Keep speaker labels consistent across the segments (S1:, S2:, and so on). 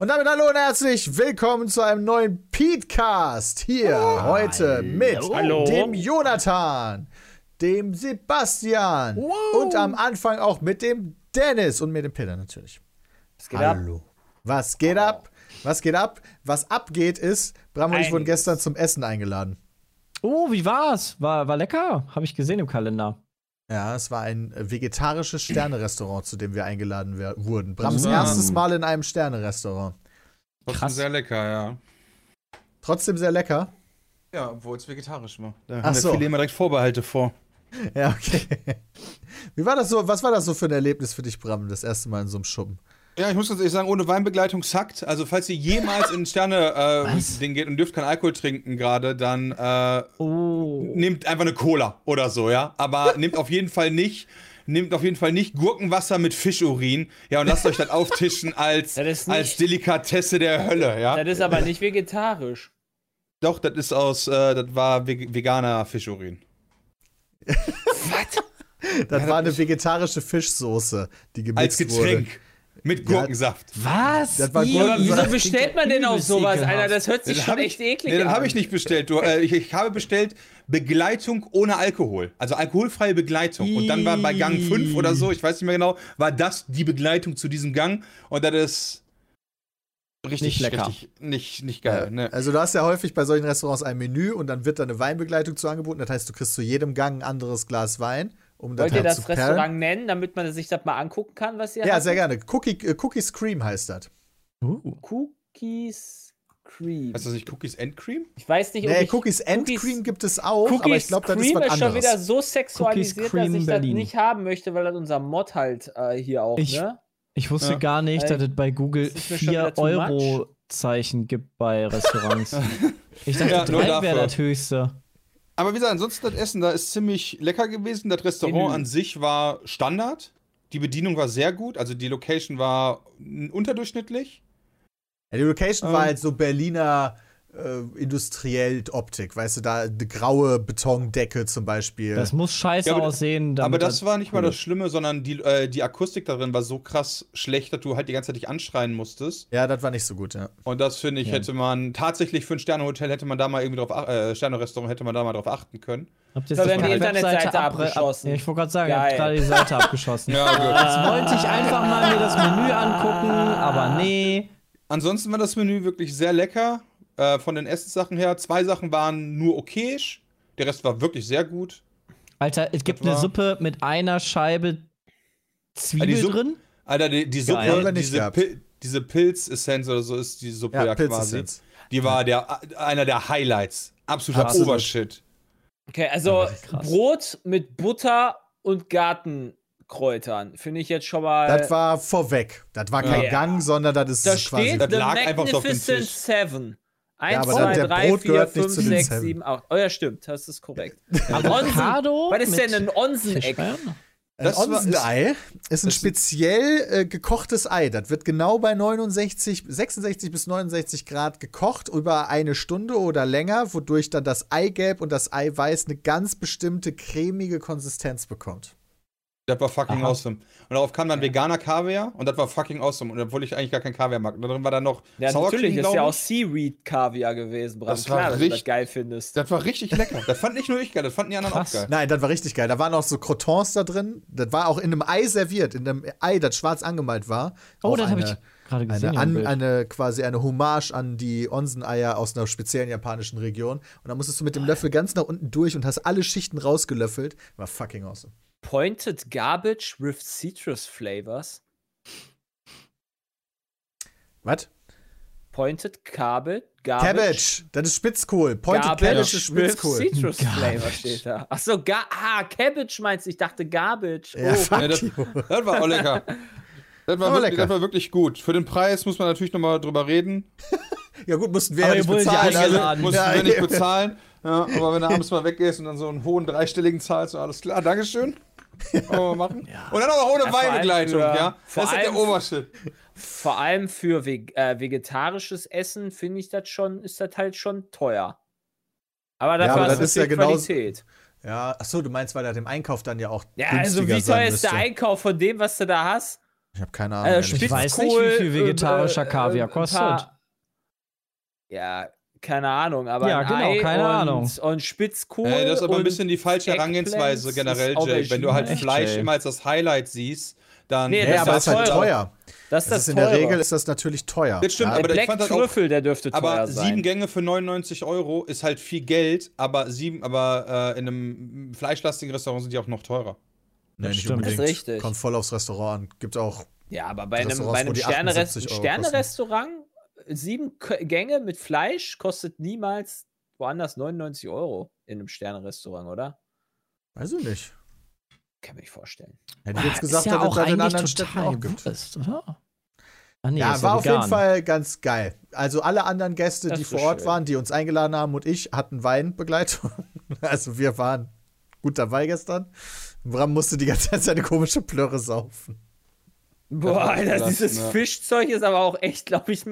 S1: Und damit hallo und herzlich willkommen zu einem neuen Petecast. Hier heute mit
S2: Hallo.
S1: dem Jonathan, dem Sebastian und am Anfang auch mit dem Dennis und mit dem Peter natürlich.
S2: Was geht ab?
S1: Hallo. Was geht ab? Was geht ab? Was abgeht ist, Bram und ich wurden
S2: Einiges.
S1: gestern zum Essen eingeladen.
S3: Oh, wie war's? War, war lecker. Habe ich gesehen im Kalender.
S1: Ja, es war ein äh, vegetarisches Sternerestaurant, zu dem wir eingeladen wurden. Brams
S4: Ah.
S1: erstes Mal in einem Sternerestaurant.
S4: Trotzdem
S3: Krass.
S4: sehr lecker, ja.
S1: Trotzdem sehr lecker.
S4: Ja, obwohl es vegetarisch war. Da
S1: Ach
S4: haben
S1: so.
S4: wir viele immer direkt Vorbehalte vor.
S1: Ja, okay. Wie war das so? Was war das so für ein Erlebnis für dich, Bram, das erste Mal in so einem Schuppen?
S4: Ja, ich muss ganz ehrlich sagen, ohne Weinbegleitung sackt. Also, falls ihr jemals in Sterne äh,
S3: Was?
S4: Geht und dürft keinen Alkohol trinken gerade, dann äh,
S3: Oh.
S4: nehmt einfach eine Cola oder so, ja. Aber nehmt auf jeden Fall nicht. Nehmt auf jeden Fall nicht Gurkenwasser mit Fischurin, ja, und lasst euch das auftischen als,
S2: Das
S4: als Delikatesse der Hölle, ja.
S2: Das ist aber nicht vegetarisch.
S4: Doch, das ist aus, äh, das war veg veganer Fischurin.
S1: Das war eine vegetarische Fischsoße, die
S4: Als
S1: gemixt wurde.
S4: Getränk. Mit Gurkensaft.
S3: Was?
S1: Das war.
S2: Aber wieso bestellt man denn auf
S3: übelst
S2: sowas,
S3: ekelhaft.
S2: Alter? Das hört sich
S4: Das
S2: schon
S4: ich-
S2: echt eklig
S4: Nee,
S2: an.
S4: das habe ich nicht bestellt. Du, äh, ich, ich habe bestellt Begleitung ohne Alkohol. Also alkoholfreie Begleitung. Und dann war bei Gang 5 oder so, ich weiß nicht mehr genau, war das die Begleitung zu diesem Gang. Und das ist richtig
S3: Nicht lecker.
S4: Richtig, nicht, nicht geil.
S1: Ja,
S4: Ne.
S1: Also du hast ja häufig bei solchen Restaurants ein Menü und dann wird da eine Weinbegleitung zu angeboten. Das heißt, du kriegst zu jedem Gang ein anderes Glas Wein, um
S2: Wollt ihr das
S1: zu perlen.
S2: Restaurant nennen, damit man sich das mal angucken kann, was ihr
S1: Ja,
S2: habt?
S1: sehr gerne. Cookie, äh, Cookies Cream heißt das.
S3: Uh.
S2: Cookies Cream.
S4: Heißt das nicht Cookies and Cream?
S2: Ich weiß nicht, ob
S1: Nee,
S2: ich
S1: Cookies and
S2: Cookies-
S1: Cream gibt es auch,
S2: Cookies
S1: aber ich glaube, das ist
S2: Cream
S1: was
S2: ist schon
S1: anderes.
S2: wieder so sexualisiert, dass ich
S3: Berlin.
S2: das nicht haben möchte, weil das unser Mod halt äh, hier auch,
S3: Ich-
S2: ne?
S3: Ich wusste
S4: Ja.
S3: gar nicht, dass es bei Google
S2: das ist mir schon
S3: 4
S2: wieder too much.
S3: Euro Zeichen gibt bei Restaurants. ich dachte,
S4: Ja, nur
S3: 3 wäre das höchste.
S4: Aber wie gesagt, ansonsten das Essen da ist ziemlich lecker gewesen. Das Restaurant
S2: Menü.
S4: an sich war Standard. Die Bedienung war sehr gut. Also die Location war unterdurchschnittlich.
S1: Ja, die Location
S4: Ähm.
S1: war halt so Berliner äh, industriell Optik, weißt du, da eine graue Betondecke zum Beispiel.
S3: Das muss scheiße
S4: Ja, aber-
S3: aussehen.
S4: Aber
S3: damit
S4: das war nicht mal das Schlimme, sondern die, äh, die Akustik darin war so krass schlecht, dass du halt die ganze Zeit dich anschreien musstest.
S1: ja, das war nicht so gut, ja.
S4: Und das finde ich,
S3: Ja.
S4: hätte man tatsächlich für ein Sternehotel hätte man da mal irgendwie drauf, äh, Sternerestaurant hätte man da mal drauf achten können.
S3: Habt ihr
S2: haben die Internetseite abgeschossen.
S3: Ja, ich wollte gerade sagen, ihr habt
S2: Geil.
S3: gerade die Seite abgeschossen.
S4: Ja, gut.
S3: Jetzt wollte ich einfach mal mir das Menü angucken, aber nee.
S4: Ansonsten war das Menü wirklich sehr lecker. Äh, von den Essenssachen her. Zwei Sachen waren nur okayisch. Der Rest war wirklich sehr gut.
S3: Alter, es gibt eine Suppe mit einer Scheibe Zwiebel
S4: Suppe-
S3: drin.
S4: Alter, die, die
S3: Geil.
S4: Suppe,
S1: nicht
S4: diese. Pil diese Pilz-Essenz oder so ist die Suppe ja,
S1: Ja,
S4: quasi.
S1: Pilzessenz.
S4: Die war der, einer der Highlights. Absoluter
S1: Absolut.
S4: Obershit.
S2: Okay, also. Brot mit Butter und Gartenkräutern. Finde ich jetzt schon mal.
S1: Das war vorweg. Das war kein
S2: Ja.
S1: Gang, sondern das ist
S2: da
S1: quasi.
S2: steht
S4: Das
S2: The
S4: lag einfach so auf dem
S2: Magnificent
S4: Tisch.
S2: Seven. 1,
S1: aber
S2: 2,
S1: der
S2: 3,
S1: Brot
S2: 4,
S1: gehört nicht
S2: 5,
S1: zu den
S2: 6,
S1: Seven.
S2: 7, 8. Oh ja, stimmt, das ist korrekt.
S3: Avocado
S2: Was ist denn ein Onseneck?
S1: Ein
S4: Das war-
S1: Onsenei ist ein speziell äh, gekochtes Ei. Das wird genau bei 69, 66 bis 69 Grad gekocht über eine Stunde oder länger, wodurch dann das Eigelb und das Eiweiß eine ganz bestimmte cremige Konsistenz bekommt.
S4: Das war fucking
S3: Aha.
S4: awesome. Und darauf kam dann veganer Kaviar und das war fucking awesome. Und obwohl ich eigentlich gar keinen Kaviar mag. Und da drin war dann noch
S2: Ja,
S4: Sour
S2: natürlich,
S4: Cream,
S2: ist ja auch. Seaweed-Kaviar gewesen, Bram.
S4: Das war
S2: Klar, dass du das
S4: richtig-
S2: geil findest.
S4: Das war richtig lecker. Das fand nicht nur ich geil, das fanden die anderen
S3: Krass.
S4: auch geil.
S1: Nein, das war richtig geil. Da waren auch so Crotons da drin. Das war auch in einem Ei serviert, in einem Ei, das schwarz angemalt war.
S3: Oh, das habe ich gerade gesehen.
S1: Eine, an, eine quasi eine Hommage an die Onseneier aus einer speziellen japanischen Region. Und dann musstest du mit dem Löffel ganz nach unten durch und hast alle Schichten rausgelöffelt. War fucking awesome.
S2: Pointed Garbage with Citrus Flavors.
S1: Was?
S2: Pointed Cabbage. Garbage.
S1: Cabbage. Das ist Spitzkohl. Pointed
S2: Garbage
S1: Cabbage ist
S2: with
S1: Spitzkohl.
S2: Citrus Flavor
S3: Garbage.
S2: steht da. Achso, ga ah, Cabbage meinst du? Ich dachte Garbage.
S1: Ja,
S2: Oh.
S1: fuck
S4: Ja, das, das war auch lecker. Das war, wirklich,
S1: lecker.
S4: das war wirklich gut. Für den Preis muss man natürlich nochmal drüber reden.
S1: Ja gut, mussten wir
S3: Aber
S1: ja nicht
S3: wollt ja
S1: bezahlen. also-
S3: eingeladen.
S4: Musst
S1: ja,
S4: du nicht bezahlen. Ja, aber wenn du abends mal weggehst und dann so einen hohen dreistelligen zahlst, so alles klar, Dankeschön. Wollen wir machen. Und dann auch noch ohne
S2: Ja,
S4: Weinbegleitung, ja.
S2: vor
S4: Das ist halt der
S2: allem-
S4: Obershit.
S2: Vor allem für veg äh, vegetarisches Essen finde ich das schon, ist das halt schon teuer. Aber dafür
S1: aber
S2: hast
S1: das
S2: du
S1: ist ja genauso-
S2: Qualität.
S1: Ja, achso, du meinst, weil er dem Einkauf dann ja auch
S2: Ja, also wie teuer ist der. Einkauf von dem, was du da hast?
S1: Ich habe keine
S2: Äh,
S1: Ahnung. ehrlich
S3: Ich weiß nicht, wie viel
S2: Spitzkohl,
S3: vegetarischer
S2: äh, äh,
S3: Kaviar kostet.
S2: Ja, keine Ahnung, aber
S3: Ja,
S2: ein
S3: genau,
S2: Ei
S3: keine
S2: und,
S3: Ahnung.
S2: Und Spitzkohl.
S4: Äh, das ist aber ein bisschen die falsche Herangehensweise generell, Jay. Wenn du halt.
S3: Echt,
S4: Fleisch
S3: Jay.
S4: immer als das Highlight siehst, dann.
S2: Nee,
S1: Ja,
S2: das
S1: aber
S2: ist
S1: halt
S2: teurer.
S1: teuer.
S2: Das ist
S1: Das
S2: das
S1: ist in der. Regel ist das natürlich teuer.
S4: Das stimmt,
S1: ja?
S4: aber
S2: Der
S4: ich
S2: Black
S4: fand das auch-
S2: Trüffel, der dürfte teuer
S4: Aber
S2: sein.
S4: sieben Gänge für 99 Euro ist halt viel Geld, aber sieben, aber äh, in einem fleischlastigen Restaurant sind die auch noch teurer.
S1: Nee, nicht
S3: stimmt.
S1: unbedingt.
S2: Das ist richtig.
S1: Kommt voll aufs Restaurant an. Gibt auch.
S2: Ja, aber bei einem, bei einem Sterne
S1: 78 Euro
S2: Sterne-Restaurant, sieben K Gänge mit Fleisch kostet niemals woanders 99 Euro in einem Sterne-Restaurant, oder?
S1: Weiß ich nicht.
S2: Kann mir nicht vorstellen.
S1: Hätte ich jetzt
S3: Ist
S1: gesagt,
S3: ja
S1: dass es
S3: auch
S1: das in anderen Städten auch gibt.
S3: Wurst, oder? Nee,
S1: Ja,
S3: ist
S1: war auf
S3: vegan.
S1: jeden Fall ganz geil. Also alle anderen Gäste,
S2: Das
S1: die
S2: ist
S1: vor Ort
S2: schön.
S1: waren, die uns eingeladen haben und ich, hatten Weinbegleitung. Also wir waren gut dabei gestern. Bram musste die ganze Zeit seine komische Plörre saufen.
S2: Boah, Alter,
S4: das-
S2: dieses
S4: ja.
S2: Fischzeug ist aber auch echt, glaube ich,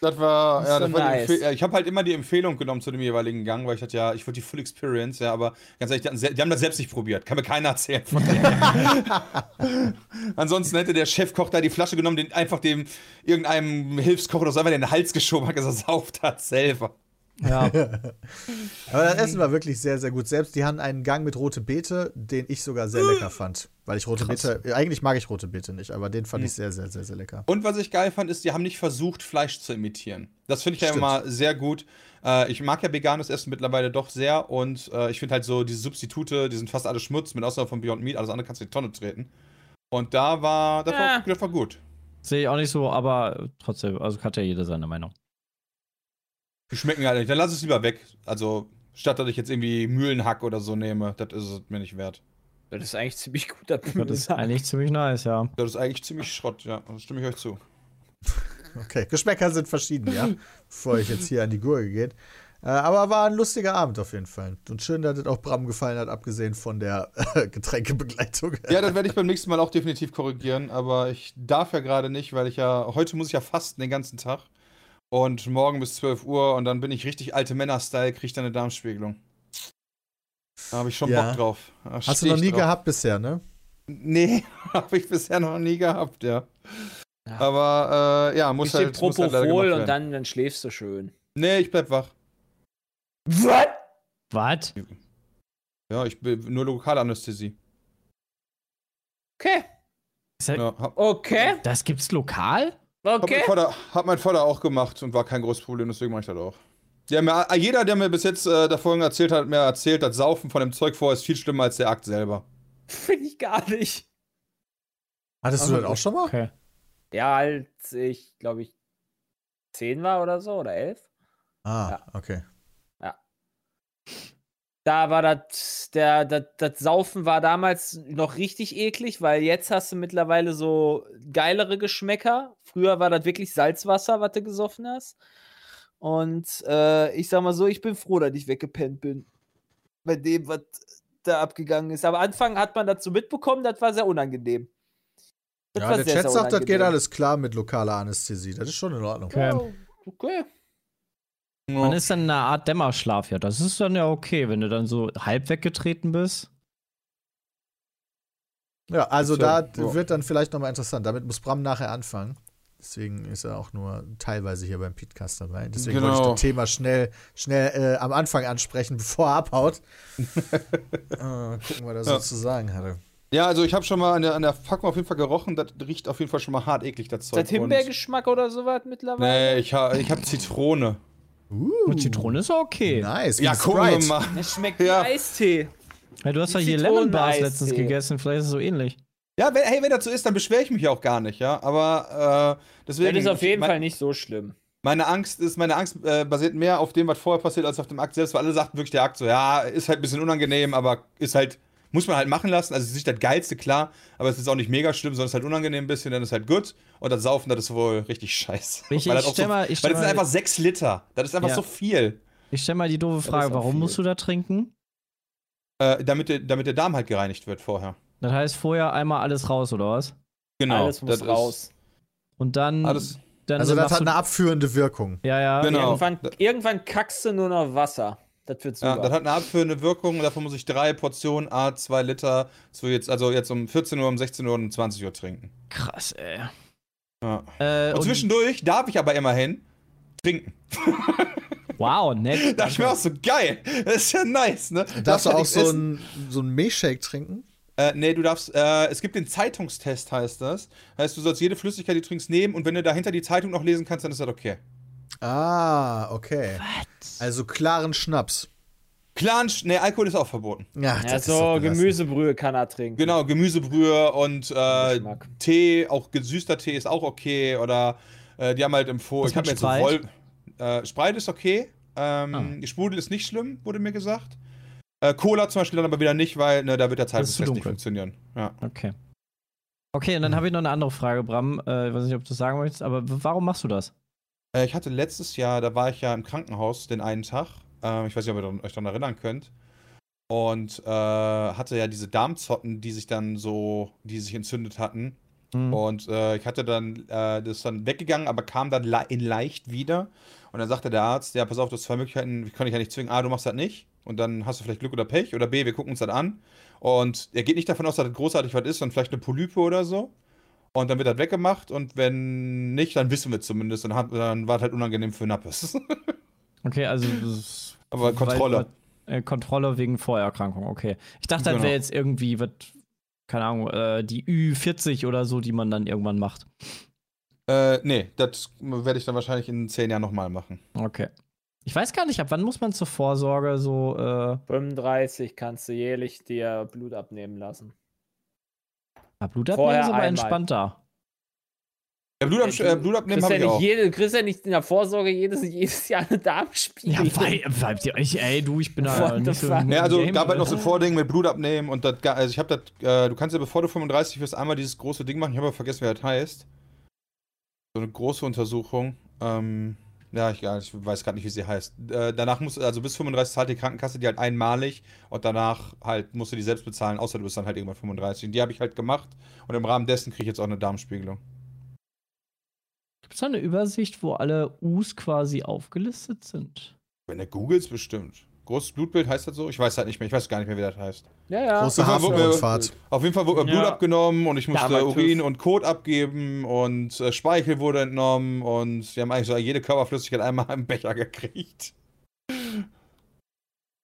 S4: Das war,
S2: Ist
S4: ja,
S2: so
S4: das war
S2: nice.
S4: Ich habe halt immer die Empfehlung genommen zu dem jeweiligen Gang, weil ich hatte ja, ich wollte die Full Experience, ja, aber ganz ehrlich, die, haben das selbst nicht probiert. Kann mir keiner erzählen von denen. Ansonsten hätte der Chefkoch da die Flasche genommen, den einfach dem irgendeinem Hilfskoch oder so einfach in den Hals geschoben hat, gesagt, sauft hat selber.
S3: Ja,
S1: Aber das Essen war wirklich sehr, sehr gut. Selbst die hatten einen Gang mit rote Beete, den ich sogar sehr lecker fand. Weil ich rote
S3: Krass.
S1: Beete, eigentlich mag ich rote Beete nicht, aber den fand ich sehr, sehr, sehr, sehr lecker.
S4: Und was ich geil fand, ist, die haben nicht versucht, Fleisch zu imitieren. Das finde ich ja
S1: Stimmt.
S4: immer sehr gut. Äh, ich mag ja veganes Essen mittlerweile doch sehr und äh, ich finde halt so diese Substitute, die sind fast alle Schmutz, mit Ausnahme von Beyond Meat, alles andere kannst du in die Tonne treten. Und da war, das, war,
S2: Ja.
S4: das war gut.
S3: sehe ich auch nicht so, aber trotzdem, also hat ja jeder seine Meinung.
S4: Die schmecken halt nicht. Dann lass es lieber weg. Also, statt dass ich jetzt irgendwie Mühlenhack oder so nehme, das ist es mir nicht wert.
S2: das ist eigentlich ziemlich guter
S3: Das ist eigentlich ziemlich nice, ja.
S4: Das ist eigentlich ziemlich Schrott, ja. Da stimme ich euch zu.
S1: Okay, Geschmäcker sind verschieden, ja. Bevor ich jetzt hier an die Gurke geht. Äh, aber war ein lustiger Abend auf jeden Fall. Und schön, dass es auch Bram gefallen hat, abgesehen von der äh, Getränkebegleitung.
S4: Ja, das werde ich beim nächsten Mal auch definitiv korrigieren, aber ich darf ja gerade nicht, weil ich ja, heute muss ich ja fasten den ganzen Tag. Und morgen bis 12 Uhr und dann bin ich richtig alte Männer-Style, krieg dann eine Darmspiegelung. Da habe ich schon
S1: Ja.
S4: Bock drauf. Da
S1: Hast du noch
S4: ich
S1: nie
S4: drauf.
S1: gehabt bisher, ne?
S4: Nee, habe ich bisher noch nie gehabt, ja.
S2: Ja.
S4: Aber äh, ja, muss
S2: Bisschen
S4: halt, muss halt
S2: Propofol
S4: gemacht
S2: und
S4: werden.
S2: dann, dann schläfst du schön.
S4: Nee, ich bleib wach.
S2: Was?
S3: Was?
S4: Ja, ich bin nur Lokalanästhesie.
S2: Okay.
S3: Das,
S4: Ja,
S2: Okay.
S3: das gibt's lokal?
S4: Hab,
S2: Okay.
S4: mein Vater, hab mein Vater auch gemacht und war kein großes Problem, deswegen mache ich das auch. Ja, mir, jeder, der mir bis jetzt äh, davon erzählt hat, hat mir erzählt, das Saufen von dem Zeug vorher ist viel schlimmer als der Akt selber.
S2: Finde ich gar nicht.
S1: Hattest du
S2: Aber
S1: das auch schon mal?
S3: Okay.
S2: Ja, als ich, glaube ich, zehn war oder so oder elf.
S1: Ah,
S2: Ja.
S1: okay.
S2: Da war das, der, das, das Saufen war damals noch richtig eklig, weil jetzt hast du mittlerweile so geilere Geschmäcker. Früher war das wirklich Salzwasser, was du gesoffen hast. Und äh, ich sag mal so, ich bin froh, dass ich weggepennt bin. Bei dem, was da abgegangen ist. Aber Anfang hat man dazu mitbekommen, das war sehr unangenehm. Das
S1: Ja,
S2: war
S1: der
S2: sehr,
S1: Chat
S2: sehr
S1: sagt, das geht alles klar mit lokaler Anästhesie. Das ist schon in Ordnung.
S3: Okay.
S2: Ja.
S3: Man ist dann in einer Art Dämmerschlaf, ja. Das ist dann ja okay, wenn du dann so halb weggetreten bist.
S1: Ja, also
S4: Ist
S1: da
S4: ja-
S1: wird dann vielleicht nochmal interessant. Damit muss Bram nachher anfangen. Deswegen ist er auch nur teilweise hier beim Podcast dabei. Deswegen wollte ich
S4: Genau.
S1: das Thema schnell, schnell äh, am Anfang ansprechen, bevor er abhaut. äh, gucken, was er so
S4: Ja.
S1: zu sagen hatte.
S4: Ja, also ich habe schon mal an der, an der Packung auf jeden Fall gerochen, das riecht auf jeden Fall schon mal hart eklig, das
S2: Ist
S4: Zeug.
S2: das Himbeergeschmack oder sowas mittlerweile?
S4: Nee, ich habe ich hab Zitrone.
S3: Und Zitrone ist okay.
S1: Nice.
S4: Ja, gucken wir mal.
S2: Es schmeckt
S4: Ja.
S2: wie Eistee.
S3: Ja, du hast ja hier Lemon Bars letztens gegessen, vielleicht ist es so ähnlich.
S4: Ja, wenn, hey, wenn das so ist, dann beschwere ich mich ja auch gar nicht, ja. Aber äh, deswegen.
S2: Das ist auf jeden
S4: mein,
S2: Fall nicht so schlimm.
S4: Meine Angst ist, meine Angst äh, basiert mehr auf dem, was vorher passiert, als auf dem Akt selbst, weil alle sagten wirklich der Akt so, ja, ist halt ein bisschen unangenehm, aber ist halt Muss man halt machen lassen. Also es ist nicht das Geilste, klar, aber es ist auch nicht mega schlimm, sondern es ist halt unangenehm ein bisschen, dann ist halt gut. Und das Saufen, das ist wohl richtig scheiße.
S3: Ich-
S4: weil
S3: ich
S4: das, so,
S3: mal- ich
S4: weil das sind einfach sechs Liter. Das ist einfach
S3: Ja.
S4: so viel.
S3: Ich stelle mal die doofe Frage, warum
S2: viel.
S3: musst du da trinken?
S4: Äh, damit, der, damit der Darm halt gereinigt wird vorher.
S3: Das heißt vorher einmal alles raus, oder was?
S4: Genau.
S2: Alles muss
S4: das ist-
S2: raus.
S3: Und dann.
S4: Alles-
S3: dann
S1: Also das hat eine abführende Wirkung.
S3: Ja, ja.
S4: Genau.
S2: Irgendwann, irgendwann kackst du nur noch Wasser. Das wird super.
S4: Ja, das hat eine abführende Wirkung und davon muss ich drei Portionen A, zwei Liter, zu jetzt, also jetzt um 14 Uhr, um 16 Uhr und um 20 Uhr trinken.
S3: Krass, ey.
S4: Ja.
S3: Äh,
S4: Und zwischendurch darf ich aber immerhin trinken.
S3: wow, nett.
S4: Das ist mir auch so geil. Das ist ja nice, ne?
S1: Darfst du auch so einen so einen Milchshake trinken?
S4: Äh, nee, du darfst, äh, es gibt den Zeitungstest, heißt das. Heißt, du sollst jede Flüssigkeit, die du trinkst, nehmen und wenn du dahinter die Zeitung noch lesen kannst, dann ist das okay.
S1: Ah, okay. Also klaren Schnaps.
S4: Klaren, Sch- nee, Alkohol ist auch verboten.
S1: Ja, das ist
S2: so
S1: doch belastend.
S2: Gemüsebrühe kann er trinken.
S4: Genau, Gemüsebrühe und äh. Tee, auch gesüßter Tee ist auch okay. Oder äh, die haben halt empfohlen,
S3: Was
S4: ich habe jetzt so? Äh, Sprite ist okay. Ähm, Sprudel ist nicht schlimm, wurde mir gesagt. Äh, Cola zum Beispiel dann aber wieder nicht, weil ne, da wird der
S3: ist
S4: Zeitungstest nicht
S3: dunkel.
S4: funktionieren. Ja.
S3: Okay. Okay, und dann habe ich noch eine andere Frage, Bram. Äh, ich weiß nicht, ob du das sagen möchtest, aber warum machst du das?
S4: Äh, ich hatte letztes Jahr, da war ich ja im Krankenhaus den einen Tag. Ähm, ich weiß nicht, ob ihr euch daran erinnern könnt. Und äh, hatte ja diese Darmzotten, die sich dann so, die sich entzündet hatten.
S3: Hm.
S4: Und äh, ich hatte dann, äh, das ist dann weggegangen, aber kam dann in leicht wieder. Und dann sagte der Arzt, ja, pass auf, du hast zwei Möglichkeiten, ich kann dich ja nicht zwingen. A, du machst das nicht. Und dann hast du vielleicht Glück oder Pech. Oder B, wir gucken uns das an. Und er geht nicht davon aus, dass das großartig was ist, sondern vielleicht eine Polype oder so. Und dann wird das weggemacht. Und wenn nicht, dann wissen wir zumindest. Dann, hat, dann war es halt unangenehm für Nappes.
S3: Okay, also.
S4: Aber Kontrolle.
S3: Weil, äh, Kontrolle wegen Vorerkrankung, okay. Ich dachte, das
S4: Genau.
S3: wäre jetzt irgendwie, was, keine Ahnung, äh, die Ü40 oder so, die man dann irgendwann macht.
S4: Äh, nee, das werde ich dann wahrscheinlich in zehn Jahren nochmal machen.
S3: Okay. Ich weiß gar nicht, ab wann muss man zur Vorsorge so, äh,
S2: 35 kannst du jährlich dir Blut abnehmen lassen.
S3: Ah, Blut abnehmen
S2: Vorher
S3: ist aber
S2: einmal.
S3: entspannter.
S4: Ja, Blutab
S2: Du
S4: äh, Blut abnehmen
S2: kriegst
S4: habe
S2: ja
S4: ich
S2: nicht
S4: auch.
S2: jede, du kriegst ja nicht in der Vorsorge jedes, jedes Jahr eine Darmspiegelung.
S3: Ja, weil, bleibt ihr euch, ey, du, ich bin da nicht so.
S4: Ja, also
S3: Game
S4: gab halt noch so
S3: drin.
S4: Vording mit Blut abnehmen und das, also ich habe das, äh, du kannst ja bevor du 35 wirst, einmal dieses große Ding machen, ich habe aber vergessen, wie das heißt. So eine große Untersuchung. Ähm, ja, ich, ich weiß gerade nicht, wie sie heißt. Äh, danach musst du, also bis 35 zahlt die Krankenkasse die halt einmalig und danach halt musst du die selbst bezahlen, außer du bist dann halt irgendwann 35. Und die habe ich halt gemacht und im Rahmen dessen kriege ich jetzt auch eine Darmspiegelung.
S3: Gibt es da eine Übersicht, wo alle U's quasi aufgelistet sind?
S4: Wenn du googelst, bestimmt. Großes Blutbild heißt das so? Ich weiß halt nicht mehr, ich weiß gar nicht mehr, wie das heißt.
S2: Ja, ja.
S1: Große Hafenrundfahrt.
S4: Auf jeden Fall wurde mir Blut
S2: Ja.
S4: abgenommen und ich musste Urin und Kot abgeben und äh, Speichel wurde entnommen und wir haben eigentlich so jede Körperflüssigkeit einmal im Becher gekriegt.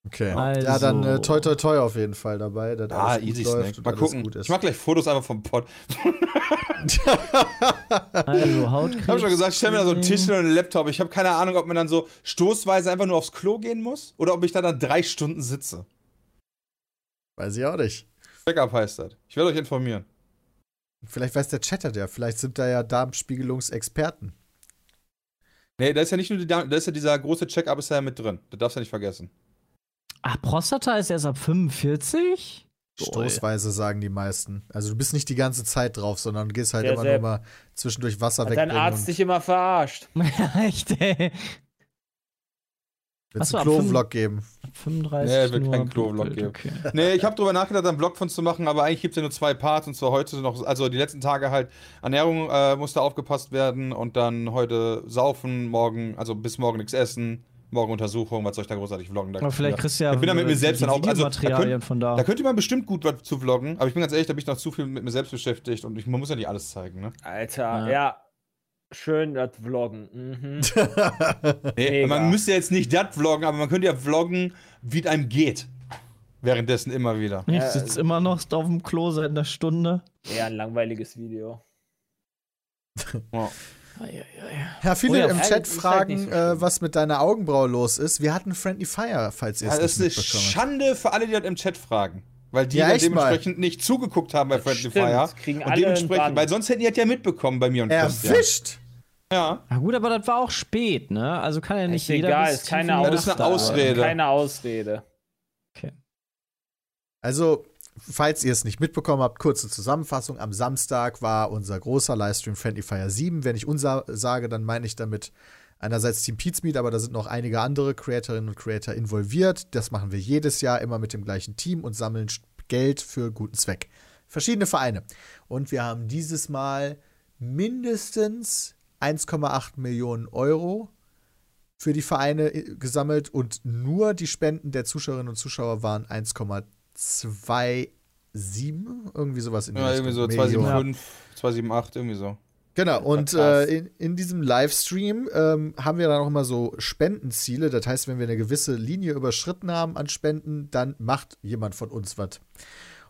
S1: Okay.
S3: Also.
S1: Ja, dann äh, toi toi toi auf jeden Fall dabei. Dass
S4: Ah, easy
S1: läuft
S4: Snack. Mal gucken.
S1: Gut ist.
S4: Ich mach gleich Fotos einfach vom Pod.
S3: Also Hautkrebs.
S4: Ich habe schon gesagt, ich stell mir da so einen Tisch und einen Laptop. Ich habe keine Ahnung, ob man dann so stoßweise einfach nur aufs Klo gehen muss oder ob ich da dann drei Stunden sitze.
S1: Weiß ich auch nicht.
S4: Backup heißt das. Ich werde euch informieren.
S1: Vielleicht weiß der Chatter ja. Vielleicht sind da ja Darmspiegelungsexperten.
S4: Nee, da ist ja nicht nur die, Darm- da ist ja dieser große Check-up ist ja mit drin. Das darfst du ja nicht vergessen.
S3: Ah, Prostata ist erst ab 45?
S1: Stoßweise sagen die meisten. Also du bist nicht die ganze Zeit drauf, sondern du gehst halt
S2: Ja,
S1: immer
S2: Sepp.
S1: nur mal zwischendurch Wasser wegbringen.
S2: dein Arzt dich immer verarscht.
S3: Echt, ey.
S1: willst
S3: Achso,
S1: einen Klo-Vlog geben.
S3: 35
S4: Nee, wird
S3: nur
S4: kein Klo-Vlog geben.
S3: Okay.
S4: Nee, ich habe drüber nachgedacht, einen Vlog von zu machen, aber eigentlich gibt es ja nur zwei Parts und zwar heute noch, also die letzten Tage halt Ernährung äh, musste aufgepasst werden und dann heute saufen, morgen, also bis morgen nichts essen, morgen Untersuchung, was soll ich da großartig vloggen? Da,
S3: Aber vielleicht kriegst du ja
S4: ich bin da mit
S3: äh,
S4: mir selbst
S3: die
S4: dann auch, also da könnt,
S3: von da.
S4: da könnte man bestimmt gut was zu vloggen, aber ich bin ganz ehrlich, da bin ich noch zu viel mit mir selbst beschäftigt und ich, man muss ja nicht alles zeigen, ne?
S2: Alter,
S3: Ja.
S2: ja. Schön das Vloggen. Mhm.
S4: Nee, man müsste jetzt nicht das vloggen, aber man könnte ja vloggen, wie es einem geht. Währenddessen immer wieder.
S3: ich
S2: Äh,
S3: sitze immer noch auf dem Klo seit einer Stunde.
S2: Eher ein langweiliges Video.
S4: Ja.
S1: Ja, viele
S2: Oh ja,
S1: im Chat
S2: ist halt
S1: fragen,
S2: so
S1: äh,
S2: schlimm.
S1: was mit deiner Augenbraue los ist. Wir hatten Friendly Fire, falls ihr
S4: Ja,
S1: es
S4: das
S1: nicht
S4: ist eine
S1: mitbekommen habt.
S4: Schande für alle, die das im Chat fragen. Weil die
S1: Ja,
S4: dann
S1: echt mal.
S4: dementsprechend nicht zugeguckt haben bei Friendly
S2: Stimmt,
S4: Fire.
S2: kriegen
S4: Und
S2: alle
S4: dementsprechend, weil sonst hätten die das ja mitbekommen bei mir und Christian.
S1: Erwischt!
S4: Ja.
S3: Na gut, aber das war auch spät, ne? Also kann ja nicht
S2: Ist
S3: jeder.
S2: egal, ist keine
S4: Ja, das ist eine Ausrede.
S2: Keine Ausrede.
S3: Okay.
S1: Also, falls ihr es nicht mitbekommen habt, kurze Zusammenfassung. Am Samstag war unser großer Livestream Friendly Fire 7. Wenn ich unser sage, dann meine ich damit einerseits Team Pizmeet, aber da sind noch einige andere Creatorinnen und Creator involviert. Das machen wir jedes Jahr immer mit dem gleichen Team und sammeln Geld für guten Zweck. Verschiedene Vereine. Und wir haben dieses Mal mindestens 1,8 Millionen Euro für die Vereine äh, gesammelt und nur die Spenden der Zuschauerinnen und Zuschauer waren 1,27, irgendwie sowas in
S4: Ja, irgendwie so
S1: Million.
S4: 275, 278, irgendwie so.
S1: Genau, und äh, in, in diesem Livestream ähm, haben wir dann auch immer so Spendenziele. Das heißt, wenn wir eine gewisse Linie überschritten haben an Spenden, dann macht jemand von uns was.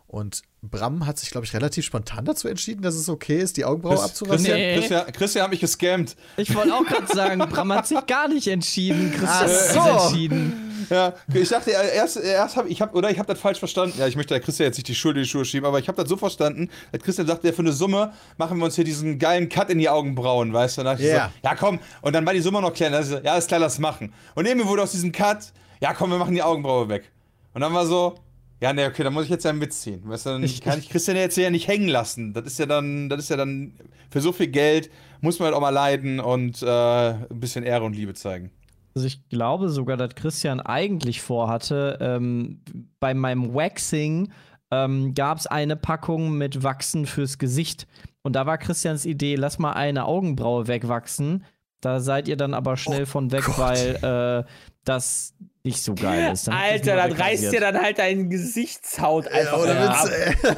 S1: Und Bram hat sich, glaube ich, relativ spontan dazu entschieden, dass es okay ist, die Augenbraue
S4: Chris-
S1: abzurasten.
S4: Christian,
S3: Nee.
S4: Christian, Christian hat mich gescammt.
S3: Ich wollte auch gerade sagen, Bram hat sich gar nicht entschieden. Christian hat
S1: so.
S3: sich entschieden.
S4: Ja, ich dachte erst, erst habe ich hab, oder ich habe das falsch verstanden. Ja, ich möchte der Christian jetzt nicht die Schuld in die Schuhe schieben, aber ich habe das so verstanden, dass Christian sagte, ja, für eine Summe machen wir uns hier diesen geilen Cut in die Augenbrauen, weißt du? Und dann
S1: Ja.
S4: so, ja komm, und dann war die Summe noch kleiner. So, ja, ist klar, lass machen. Und irgendwie wurde aus diesem Cut, ja komm, wir machen die Augenbraue weg. Und dann war so, ja, ne, okay, dann muss ich jetzt ja mitziehen. Weißt du, dann
S3: Ich-
S4: kann ich Christian jetzt ja nicht hängen lassen. Das ist ja dann, das ist ja dann, für so viel Geld muss man halt auch mal leiden und äh, ein bisschen Ehre und Liebe zeigen.
S3: Also ich glaube sogar, dass Christian eigentlich vorhatte, ähm, bei meinem Waxing ähm, gab es eine Packung mit Wachsen fürs Gesicht. Und da war Christians Idee, lass mal eine Augenbraue wegwachsen. Da seid ihr dann aber schnell von weg,
S1: Gott.
S3: weil äh, das nicht so geil ist. Dann
S2: Alter, dann reißt dir dann halt deine Gesichtshaut einfach
S1: oder
S2: wieder
S1: Witz,
S2: ab.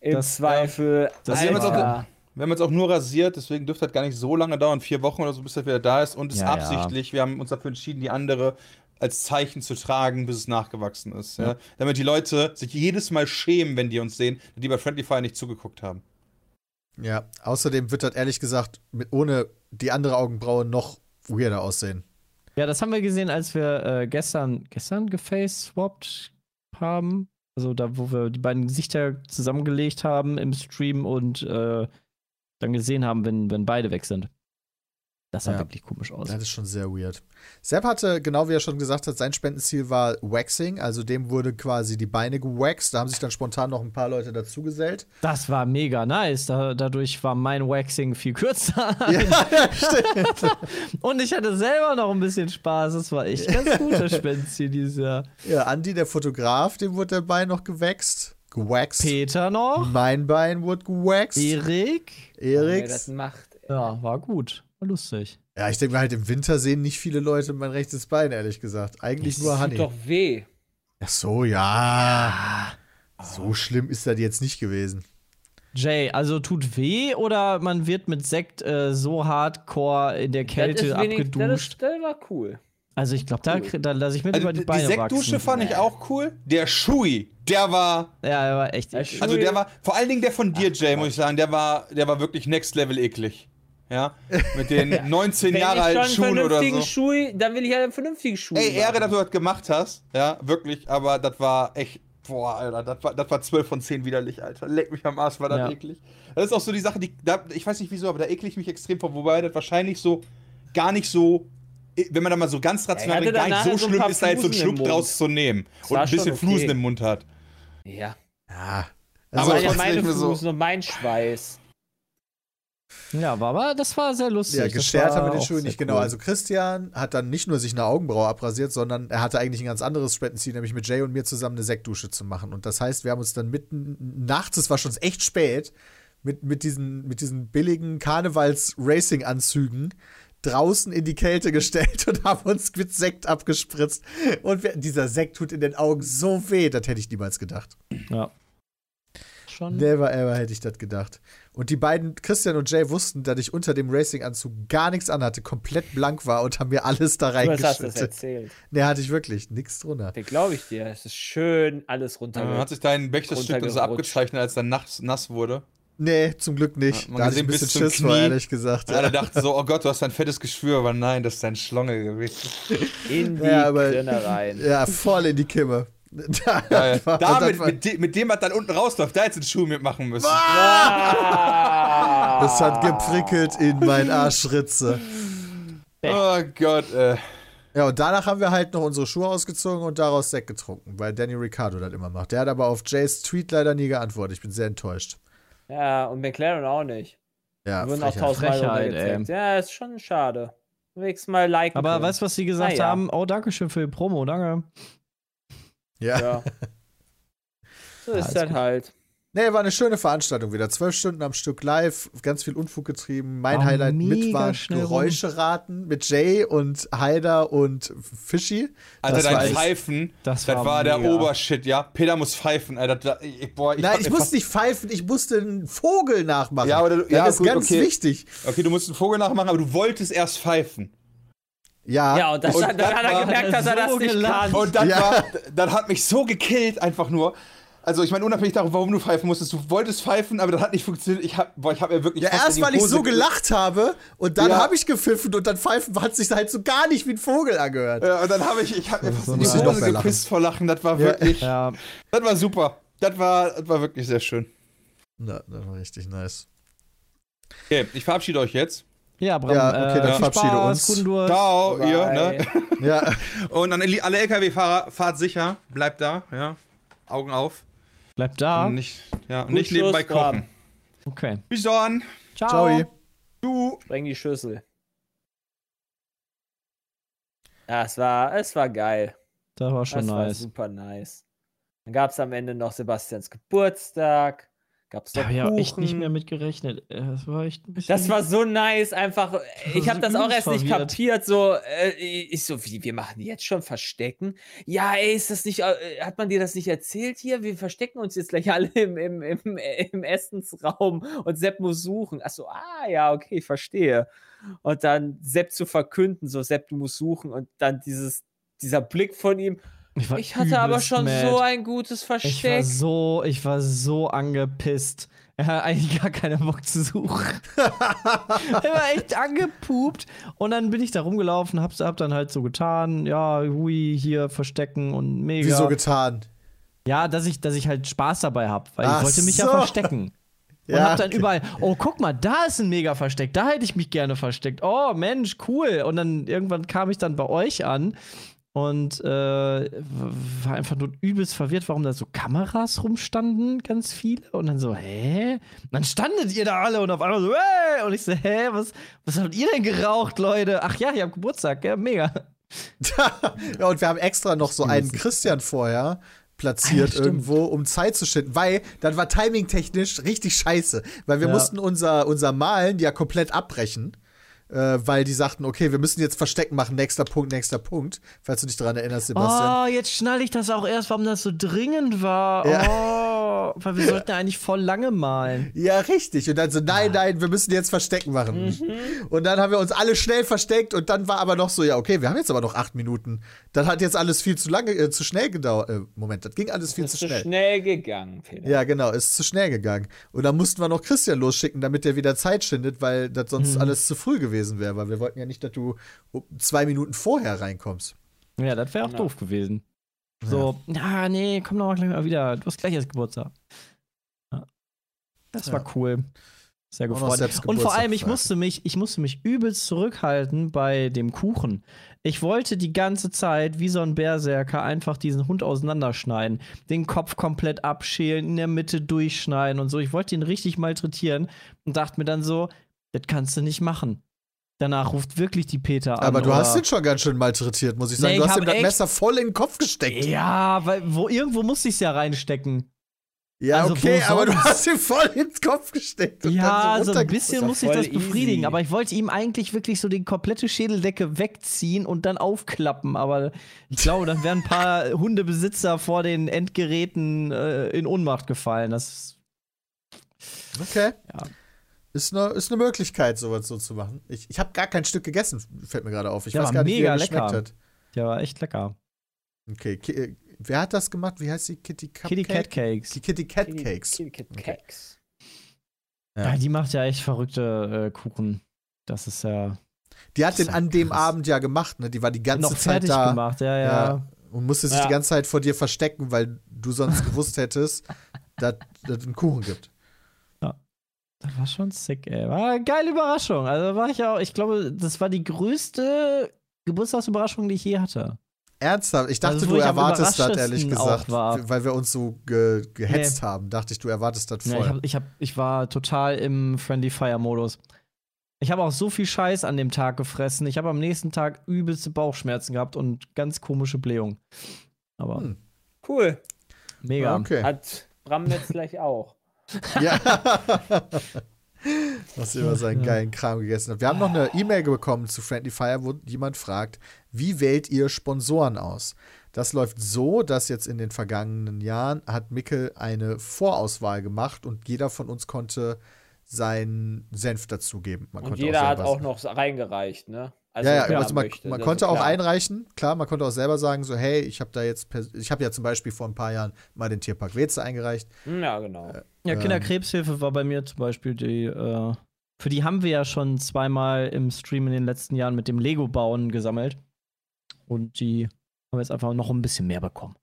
S1: ey.
S2: Im
S3: Das-
S2: Zweifel.
S3: das-
S4: Wir haben, jetzt
S2: Alter.
S4: auch, wir haben jetzt auch nur rasiert, deswegen dürfte das gar nicht so lange dauern, vier Wochen oder so, bis das wieder da ist. Und es ist
S3: Ja, ja.
S4: absichtlich, wir haben uns dafür entschieden, die andere als Zeichen zu tragen, bis es nachgewachsen ist. Ja. Damit die Leute sich jedes Mal schämen, wenn die uns sehen, die bei Friendly Fire nicht zugeguckt haben.
S1: Ja, außerdem wird das ehrlich gesagt mit, ohne die andere Augenbraue noch weirder aussehen.
S3: Ja, das haben wir gesehen, als wir äh, gestern, gestern geface-swapped haben. Also da, wo wir die beiden Gesichter zusammengelegt haben im Stream und äh, dann gesehen haben, wenn, wenn beide weg sind. Das sah
S1: Ja.
S3: wirklich komisch aus.
S1: Das ist schon sehr weird. Sepp hatte, genau wie er schon gesagt hat, sein Spendenziel war Waxing, also dem wurde quasi die Beine gewaxt. Da haben sich dann spontan noch ein paar Leute dazugesellt.
S3: Das war mega nice. Da, dadurch war mein Waxing viel kürzer.
S1: Ja, stimmt.
S3: Und ich hatte selber noch ein bisschen Spaß. Das war echt ganz guter Spendenziel dieses Jahr.
S1: Ja, Andi, der Fotograf, dem wurde der Bein noch gewächst. Gewaxt.
S3: Peter noch.
S1: Mein Bein wurde gewaxt.
S3: Erik.
S2: Wer das
S1: Eriks.
S2: macht.
S3: Ja, war gut. War lustig.
S1: Ja, ich denke mal halt, im Winter sehen nicht viele Leute mein rechtes Bein, ehrlich gesagt. Eigentlich nur
S2: Tut
S1: Honey.
S2: doch weh.
S1: Ach so, ja. So schlimm ist das jetzt nicht gewesen.
S3: Jay, also tut weh oder man wird mit Sekt äh, so hardcore in der Kälte
S2: das ist wenig-
S3: abgeduscht?
S2: Das, das war cool.
S3: Also ich glaube, da, da lasse ich mir
S4: Also,
S3: über die
S4: die
S3: Beine
S4: Sektdusche
S3: wachsen.
S4: fand ich auch cool. Der Schui, der war.
S3: Ja, er war echt.
S2: Ja,
S3: eklig.
S4: Also der war, vor allen Dingen der von dir, Jay, muss ich sagen, der war, der war wirklich next level eklig. Ja, mit den 19
S2: Wenn
S4: Jahre
S2: ich
S4: alten Schuhen oder
S2: vernünftigen
S4: so.
S2: Schuh, dann will ich halt einen vernünftigen Schuh.
S4: Ey, Ehre, dass du das gemacht hast. Ja, wirklich, aber das war echt. Boah, Alter, das war, das war 12 von 10 widerlich, Alter. Leck mich am Arsch, war das
S3: Ja.
S4: eklig. Das ist auch so die Sache, die, da, ich weiß nicht wieso, aber da ekle ich mich extrem vor, wobei das wahrscheinlich so gar nicht so, wenn man da mal so ganz rational
S2: hatte
S4: denkt, gar nicht so schlimm ist, da jetzt so einen
S2: Flusen
S4: Schluck draus zu nehmen.
S2: Das
S4: Und
S2: war
S4: ein bisschen
S2: okay.
S4: Flusen im Mund hat.
S2: Ja.
S1: Ja.
S2: Das
S1: Also,
S4: Aber
S2: waren ja meine
S4: mir so-
S2: Flusen und mein Schweiß.
S3: Ja, war, aber das war sehr lustig.
S1: Ja, geschert haben wir den Schuh nicht, genau.
S3: cool.
S1: Also Christian hat dann nicht nur sich eine Augenbraue abrasiert, sondern er hatte eigentlich ein ganz anderes Spendenziel, nämlich mit Jay und mir zusammen eine Sektdusche zu machen. Und das heißt, wir haben uns dann mitten nachts, es war schon echt spät, mit, mit diesen, mit diesen billigen Karnevals-Racing-Anzügen draußen in die Kälte gestellt und haben uns mit Sekt abgespritzt. Und wir, dieser Sekt tut in den Augen so weh, das hätte ich niemals gedacht.
S3: Ja. Schon.
S1: Never ever hätte ich das gedacht. Und die beiden, Christian und Jay, wussten, dass ich unter dem Racing-Anzug gar nichts anhatte, komplett blank war und haben mir alles da
S2: Du hast das
S1: reingeschüttet.
S2: erzählt.
S1: Nee, hatte ich wirklich. Nichts drunter.
S2: Den glaube ich dir. Es ist schön alles runter.
S4: Dann hat sich dein Bechterstück dann so abgezeichnet, als dann nass, nass wurde.
S1: Nee, zum Glück nicht.
S4: Ja, man
S1: da hatte ich ein
S4: gesehen
S1: bisschen
S4: bis zum
S1: Schiss vor, ehrlich gesagt.
S4: Ja, der dachte so, oh Gott, du hast ein fettes Geschwür, aber nein, das ist dein Schlonge gewesen.
S2: in die
S1: Ja, aber-
S2: rein.
S1: Ja, voll in die Kimme. Da,
S4: Geil.
S1: war-
S4: Damit, mit, de mit dem, was dann unten rausläuft, da jetzt einen Schuh mitmachen müssen.
S2: Ah!
S1: das hat geprickelt in mein Arschritze.
S4: Oh Gott, äh.
S1: Ja, und danach haben wir halt noch unsere Schuhe ausgezogen und daraus Sekt getrunken, weil Danny Ricciardo das immer macht. Der hat aber auf Jays Tweet leider nie geantwortet. Ich bin sehr enttäuscht.
S2: Ja, und McLaren auch nicht.
S1: Ja,
S2: Die wurden auch tausendmal
S3: Frechheit.
S2: Ja, ist schon schade. Nächstes Mal liken.
S3: Aber
S2: können.
S3: weißt du, was sie gesagt
S2: Ah, ja.
S3: haben? Oh, danke schön für die Promo, danke.
S1: Ja.
S2: Ja. So ist das
S3: gut.
S2: halt.
S1: Nee, war eine schöne Veranstaltung wieder. Zwölf Stunden am Stück live, ganz viel Unfug getrieben. Mein
S3: War
S1: Highlight mit waren
S3: rum.
S1: Geräusche raten mit Jay und Haider und Fischi.
S4: Alter,
S1: Das
S4: dein
S1: war
S4: Pfeifen,
S3: das
S4: das
S3: war
S4: war, der. Obershit, ja. Peter muss pfeifen, Alter. Da, ich, boah, ich
S1: Nein, ich musste nicht pfeifen, ich musste einen Vogel nachmachen.
S4: Ja, aber du-
S1: das
S4: ja,
S1: ist
S4: gut,
S1: ganz
S4: okay.
S1: wichtig.
S4: Okay, du musst einen Vogel nachmachen, aber du wolltest erst pfeifen.
S1: Ja,
S2: Ja, und, das,
S4: Und
S2: dann,
S4: das
S2: hat er
S4: war
S2: gemerkt, dass er das
S3: so
S2: nicht
S3: gelacht.
S2: kann.
S4: Und das
S1: Ja.
S4: war, das hat mich so gekillt, einfach nur. Also ich meine, unabhängig davon, warum du pfeifen musstest, du wolltest pfeifen, aber das hat nicht funktioniert. Ich hab, boah, ich hab mir wirklich
S1: ja erst weil ich so
S4: ge-
S1: gelacht habe und dann
S4: Ja.
S1: habe ich gepfiffen und dann pfeifen hat sich halt so gar nicht wie ein Vogel angehört.
S4: Ja, und dann habe ich, ich hab mir fast in die
S1: muss ich noch
S4: Hose
S1: lachen.
S4: gepisst vor Lachen. Das war
S1: Ja.
S4: wirklich,
S3: Ja,
S4: das war super. Das war, das war wirklich sehr schön.
S1: Na, das war richtig nice.
S4: Okay, ich verabschiede euch jetzt.
S3: Ja, Bram,
S1: Ja, okay,
S3: äh,
S1: dann
S3: viel
S1: verabschiede
S3: Spaß,
S1: uns.
S4: Ciao, ihr,
S2: Bye.
S4: ne?
S1: Ja,
S4: Und an alle LKW-Fahrer, fahrt sicher, bleibt da, ja. Augen auf.
S3: Bleib da.
S4: Und nicht, ja, und
S2: Gut
S4: nicht nebenbei kochen.
S3: Okay.
S4: Bis dann.
S3: Ciao.
S1: ciao.
S4: Du.
S2: Spreng die Schüssel. Ja, es war, es war geil.
S3: Das war schon
S2: das war
S3: nice.
S2: super nice. Dann gab es am Ende noch Sebastians Geburtstag. Gab es
S3: Da habe ich auch echt nicht mehr mit gerechnet. Äh, Das war echt ein bisschen.
S2: Das war so nice, einfach. Ich habe das auch erst nicht
S3: verwirrt.
S2: kapiert. So, äh, ich so, wie, wir machen jetzt schon Verstecken? Ja, ey, ist das nicht, äh, hat man dir das nicht erzählt hier? Wir verstecken uns jetzt gleich alle im, im, im, im Essensraum und Sepp muss suchen. Achso, ah, ja, okay, ich verstehe. Und dann Sepp zu verkünden, so, Sepp, du musst suchen und dann dieses, dieser Blick von ihm.
S3: Ich, war
S2: Ich hatte aber schon
S3: mad.
S2: so ein gutes
S3: Ich war
S2: Versteck.
S3: so, ich war so angepisst. Er hat eigentlich gar keinen Bock zu suchen. er war echt angepupt. Und dann bin ich da rumgelaufen, hab's hab dann halt so getan, ja, hui, hier verstecken und mega.
S1: Wieso getan?
S3: ja, dass ich, dass ich halt Spaß dabei hab, weil
S1: Ach
S3: ich wollte mich ja
S1: so.
S3: verstecken. Und
S1: Ja,
S3: hab dann
S1: okay.
S3: überall, oh, guck mal, da ist ein mega Versteck, da hätte ich mich gerne versteckt. Oh, Mensch, cool. Und dann irgendwann kam ich dann bei euch an und äh, war einfach nur übelst verwirrt, warum da so Kameras rumstanden, ganz viele. Und dann so, hä? Und dann standet ihr da alle und auf einmal so, hey! Und ich so, hä, was, was habt ihr denn geraucht, Leute? Ach ja, ihr habt Geburtstag, ja, mega.
S1: ja, und wir haben extra noch so einen Christian vorher platziert
S3: stimmt.
S1: irgendwo, um Zeit zu schinden, weil dann war timingtechnisch richtig scheiße, weil wir
S3: Ja.
S1: mussten unser, unser Malen ja komplett abbrechen. Äh, weil die sagten, okay, wir müssen jetzt Verstecken machen, nächster Punkt, nächster Punkt. Falls du dich daran erinnerst, Sebastian.
S3: Oh, jetzt schnalle ich das auch erst, warum das so dringend war. Oh, weil wir sollten ja eigentlich voll lange malen.
S1: Ja, richtig. Und dann so,
S3: Ah.
S1: nein, nein, wir müssen jetzt Verstecken machen.
S3: Mhm.
S1: Und dann haben wir uns alle schnell versteckt und dann war aber noch so, ja, okay, wir haben jetzt aber noch acht Minuten. Das hat jetzt alles viel zu lange, äh, zu schnell gedauert. Äh, Moment, das ging alles viel
S2: ist
S1: zu
S2: zu
S1: schnell.
S2: schnell gegangen, Peter.
S1: Ja, genau, ist zu schnell gegangen. Und dann mussten wir noch Christian losschicken, damit der wieder Zeit schindet, weil das sonst
S3: Mhm.
S1: alles zu früh gewesen wäre, weil wir wollten ja nicht, dass du zwei Minuten vorher reinkommst.
S3: Ja, das wäre auch
S2: Ja.
S3: doof gewesen. So, ja, nee, komm doch mal gleich mal wieder. Du hast gleich erst Geburtstag. Ja. Das war
S1: Ja.
S3: cool. Sehr gefreut. Und vor allem, ich musste, mich, ich musste mich übelst zurückhalten bei dem Kuchen. Ich wollte die ganze Zeit wie so ein Berserker einfach diesen Hund auseinanderschneiden, den Kopf komplett abschälen, in der Mitte durchschneiden und so. Ich wollte ihn richtig malträtieren und dachte mir dann so, das kannst du nicht machen. Danach ruft wirklich die Peter an.
S1: Aber du hast ihn schon ganz schön malträtiert, muss ich sagen.
S3: Nee,
S1: du
S3: ich
S1: hast ihm das Messer voll in den Kopf gesteckt.
S3: Ja, weil wo, irgendwo musste ich es ja reinstecken.
S1: Ja,
S3: Also,
S1: okay, aber du hast ihn voll ins Kopf gesteckt. und
S3: Ja,
S1: dann
S3: so
S1: so
S3: ein bisschen muss ich das befriedigen,
S2: easy.
S3: aber ich wollte ihm eigentlich wirklich so die komplette Schädeldecke wegziehen und dann aufklappen. Aber ich glaube, dann wären ein paar Hundebesitzer vor den Endgeräten äh, in Ohnmacht gefallen. Das
S1: Okay.
S3: Ja.
S1: Ist eine, ist eine Möglichkeit, sowas so zu machen. Ich, ich habe gar kein Stück gegessen, fällt mir gerade auf. Ich
S3: Ja,
S1: weiß
S3: war
S1: gar nicht, wie er geschmeckt
S3: lecker.
S1: hat.
S3: der war echt lecker.
S1: Okay, Ki äh, wer hat das gemacht? Wie heißt die? Kitty Cupcake?
S3: Kitty Cat Cakes.
S1: Die Kitty Cat Cakes.
S2: Kitty Cat
S1: Okay.
S2: Cakes.
S1: Ja.
S3: Ja. die macht ja echt verrückte äh, Kuchen. Das ist ja
S1: Die hat den an dem
S3: krass.
S1: Abend ja gemacht, ne? Die war die ganze
S3: noch
S1: Zeit
S3: fertig
S1: da
S3: gemacht. Ja, ja.
S1: Ja. und musste sich
S2: Ja.
S1: die ganze Zeit vor dir verstecken, weil du sonst gewusst hättest, dass es einen Kuchen gibt.
S3: Das war schon sick, ey. War eine geile Überraschung. Also war ich auch, ich glaube, das war die größte Geburtstagsüberraschung, die ich je hatte.
S1: Ernsthaft? Ich dachte,
S3: Also,
S1: du
S3: ich
S1: erwartest das, ehrlich gesagt. Weil wir uns so ge gehetzt haben. Dachte ich, du erwartest das voll.
S3: Ja, ich, hab, ich, hab, ich war total im Friendly Fire Modus. Ich habe auch so viel Scheiß an dem Tag gefressen. Ich habe am nächsten Tag übelste Bauchschmerzen gehabt und ganz komische Blähung. Aber
S1: Hm.
S2: Cool.
S3: mega.
S1: okay.
S2: Hat Bram jetzt gleich auch.
S1: Ja. Was immer seinen geilen Kram gegessen hat. Wir haben noch eine E-Mail bekommen zu Friendly Fire, wo jemand fragt, wie wählt ihr Sponsoren aus? Das läuft so, dass jetzt in den vergangenen Jahren hat Mickel eine Vorauswahl gemacht und jeder von uns konnte seinen Senf dazugeben. Man
S2: Und
S1: konnte
S2: jeder hat auch noch reingereicht, ne?
S1: Ja, ja,
S2: wer
S1: also man,
S2: möchte,
S1: man konnte auch einreichen, klar, man konnte auch selber sagen, so, hey, ich habe da jetzt, ich habe ja zum Beispiel vor ein paar Jahren mal den Tierpark Weze eingereicht.
S2: Hm, Ja, genau.
S3: Ja,
S1: Ähm.
S3: Kinderkrebshilfe war bei mir zum Beispiel die. Äh, für die haben wir ja schon zweimal im Stream in den letzten Jahren mit dem Lego-Bauen gesammelt. Und die haben jetzt einfach noch ein bisschen mehr bekommen.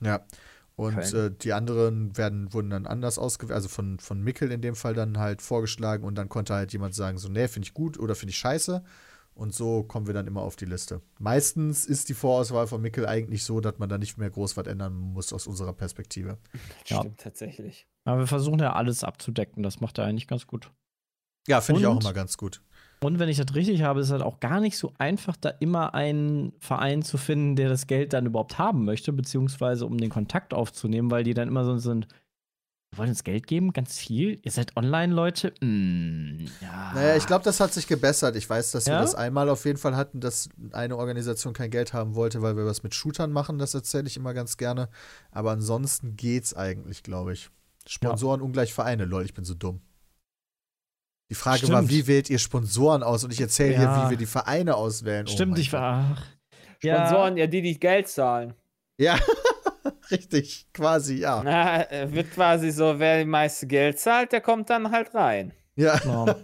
S1: Ja. Und äh, die anderen werden, wurden dann anders ausgewählt, also von, von Mickel in dem Fall dann halt vorgeschlagen und dann konnte halt jemand sagen, so, nee, finde ich gut oder finde ich scheiße. Und so kommen wir dann immer auf die Liste. Meistens ist die Vorauswahl von Mickel eigentlich so, dass man da nicht mehr groß was ändern muss aus unserer Perspektive.
S2: Das
S3: Ja.
S2: stimmt tatsächlich.
S3: Aber wir versuchen ja alles abzudecken. Das macht er eigentlich ganz gut.
S1: Ja, finde ich auch immer ganz gut.
S3: Und wenn ich das richtig habe, ist es halt auch gar nicht so einfach, da immer einen Verein zu finden, der das Geld dann überhaupt haben möchte, beziehungsweise um den Kontakt aufzunehmen, weil die dann immer so sind, wir wollen uns Geld geben, ganz viel. Ihr seid online, Leute. Mm, ja.
S1: Naja, ich glaube, das hat sich gebessert. Ich weiß, dass wir
S3: Ja?
S1: das einmal auf jeden Fall hatten, dass eine Organisation kein Geld haben wollte, weil wir was mit Shootern machen. Das erzähle ich immer ganz gerne. Aber ansonsten geht's eigentlich, glaube ich. Sponsoren ungleich Vereine. Lol, ich bin so dumm. Die Frage war,
S3: Stimmt.
S1: wie wählt ihr Sponsoren aus? Und ich erzähle
S3: Ja.
S1: hier, wie wir die Vereine auswählen. Oh
S3: Stimmt,
S1: mein
S3: ich war. ach. Ja.
S2: Sponsoren, ja, die, die Geld zahlen.
S1: Ja, richtig, quasi, ja.
S2: Na, äh, wird quasi so, wer die meiste Geld zahlt, der kommt dann halt rein.
S1: Ja,
S3: Genau.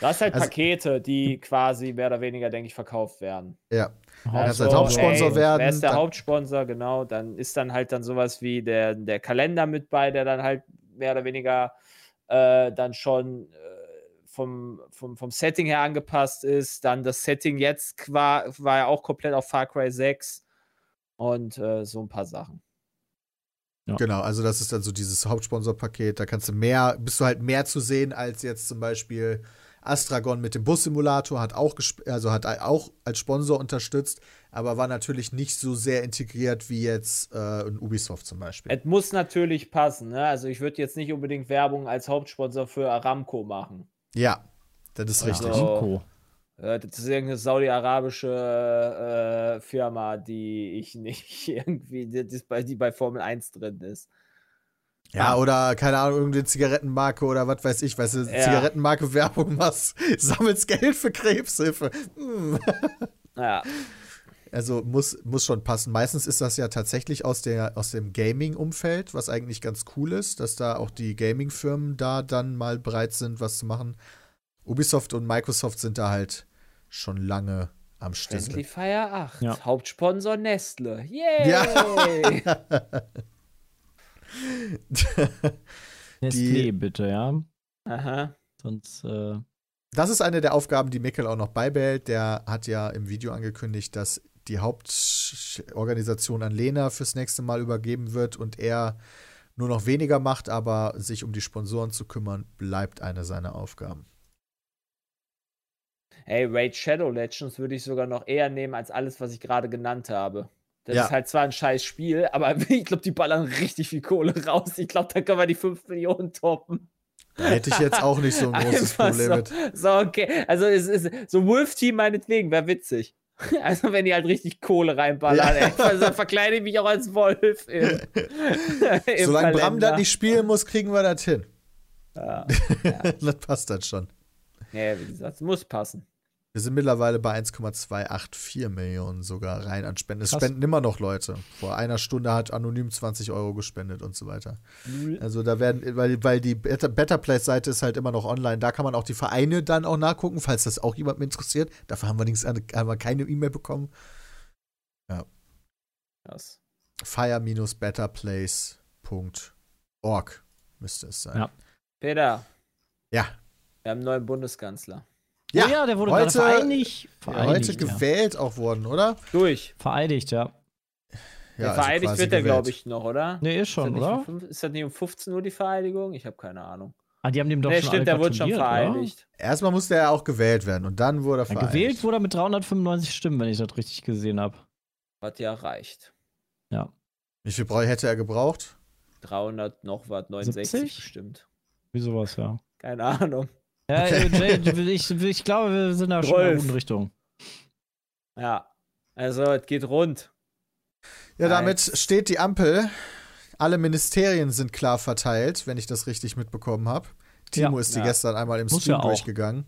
S2: Das sind halt
S1: Also-
S2: Pakete, die quasi mehr oder weniger, denke ich, verkauft werden.
S1: ja.
S3: Also,
S1: halt Hauptsponsor
S2: ey,
S1: werden,
S2: Wer ist der Hauptsponsor, genau. Dann ist dann halt dann sowas wie der, der Kalender mit bei, der dann halt mehr oder weniger äh, dann schon äh, vom, vom, vom Setting her angepasst ist. Dann das Setting jetzt war, war ja auch komplett auf Far Cry 6 und äh, so ein paar Sachen.
S1: Genau, also das ist dann so dieses Hauptsponsorpaket. Da kannst du mehr, bist du halt mehr zu sehen als jetzt zum Beispiel Astragon mit dem Bussimulator, hat auch, also hat auch als Sponsor unterstützt, aber war natürlich nicht so sehr integriert wie jetzt äh, ein Ubisoft zum Beispiel.
S2: Es muss natürlich passen. Ne? Also ich würde jetzt nicht unbedingt Werbung als Hauptsponsor für Aramco machen.
S1: Ja, das ist richtig.
S2: Also-. Äh, Das ist irgendeine saudi-arabische äh, Firma, die ich nicht irgendwie, die, die bei, die bei Formel 1 drin ist.
S1: Ja, oder keine Ahnung, irgendeine Zigarettenmarke oder was weiß ich, weißt du,
S2: Ja.
S1: Zigarettenmarke Werbung machst, sammelst Geld für Krebshilfe. Hm.
S2: Ja,
S1: Also muss, muss schon passen. Meistens ist das ja tatsächlich aus, der, aus dem Gaming-Umfeld, was eigentlich ganz cool ist, dass da auch die Gaming-Firmen da dann mal bereit sind, was zu machen. Ubisoft und Microsoft sind da halt schon lange am
S2: Friendly
S1: Stissel.
S2: Fire 8.
S3: Ja.
S2: Hauptsponsor Nestle. Yay!
S1: Ja.
S3: Nestlé, bitte, ja.
S2: Aha.
S3: Sonst, äh,
S1: Das ist eine der Aufgaben, die Mikkel auch noch beibehält. Der hat ja im Video angekündigt, dass die Hauptorganisation an Lena fürs nächste Mal übergeben wird und er nur noch weniger macht, aber sich um die Sponsoren zu kümmern, bleibt eine seiner Aufgaben.
S2: Ey, Raid Shadow Legends würde ich sogar noch eher nehmen als alles, was ich gerade genannt habe. Das
S1: Ja.
S2: ist halt zwar ein scheiß Spiel, aber ich glaube, die ballern richtig viel Kohle raus. Ich glaube, da können wir die 5 Millionen toppen.
S1: Da hätte ich jetzt auch nicht so ein großes Problem
S2: so,
S1: mit.
S2: So, okay. Also, es ist so Wolf Team meinetwegen, wäre witzig. Also, wenn die halt richtig Kohle reinballern,
S1: Ja.
S2: ey. Also, dann verkleide ich mich auch als Wolf. Im, im
S1: Solange Bram das nicht spielen muss, kriegen wir das hin.
S2: Ja.
S1: das passt dann schon.
S2: ja, wie gesagt, es muss passen.
S1: Wir sind mittlerweile bei 1,284 Millionen sogar rein an Spenden. Es
S3: Krass.
S1: spenden immer noch Leute. Vor einer Stunde hat Anonym 20 Euro gespendet und so weiter. Also da werden, weil, weil die Better, Place-Seite ist halt immer noch online. Da kann man auch die Vereine dann auch nachgucken, falls das auch jemand interessiert. Dafür haben wir, nichts, haben wir keine E-Mail bekommen.
S2: Krass.
S1: fire-betterplace.org müsste es sein.
S3: Ja.
S2: Peter,
S1: Ja.
S2: wir haben einen neuen Bundeskanzler.
S3: Ja, ja der wurde heute, vereinigt.
S1: vereinigt heute gewählt auch worden, oder?
S2: Durch.
S3: Vereidigt, ja.
S2: Ja, also vereidigt wird er, glaube ich, noch, oder?
S3: Nee, ist schon, ist oder?
S2: Um, ist das nicht um 15 Uhr die Vereidigung? Ich habe keine Ahnung.
S3: Ah, die haben dem doch
S2: nee,
S3: schon
S2: stimmt, der wurde schon vereidigt.
S1: Oder? Erstmal musste er auch gewählt werden und dann wurde er vereidigt.
S3: gewählt wurde er mit 395 Stimmen, wenn ich das richtig gesehen habe.
S2: Hat ja reicht.
S3: Ja.
S1: Wie viel hätte er gebraucht?
S2: 300 noch was, 69 70? bestimmt.
S3: Wie sowas, ja.
S2: Keine Ahnung.
S3: Ja, Jay, ich, ich, glaube, wir sind da schon in der guten Richtung.
S2: Ja, also es geht rund.
S1: Ja, damit steht die Ampel. Alle Ministerien sind klar verteilt, wenn ich das richtig mitbekommen habe. Timo ja, ist die ja. gestern einmal im Muss Stream ja durchgegangen.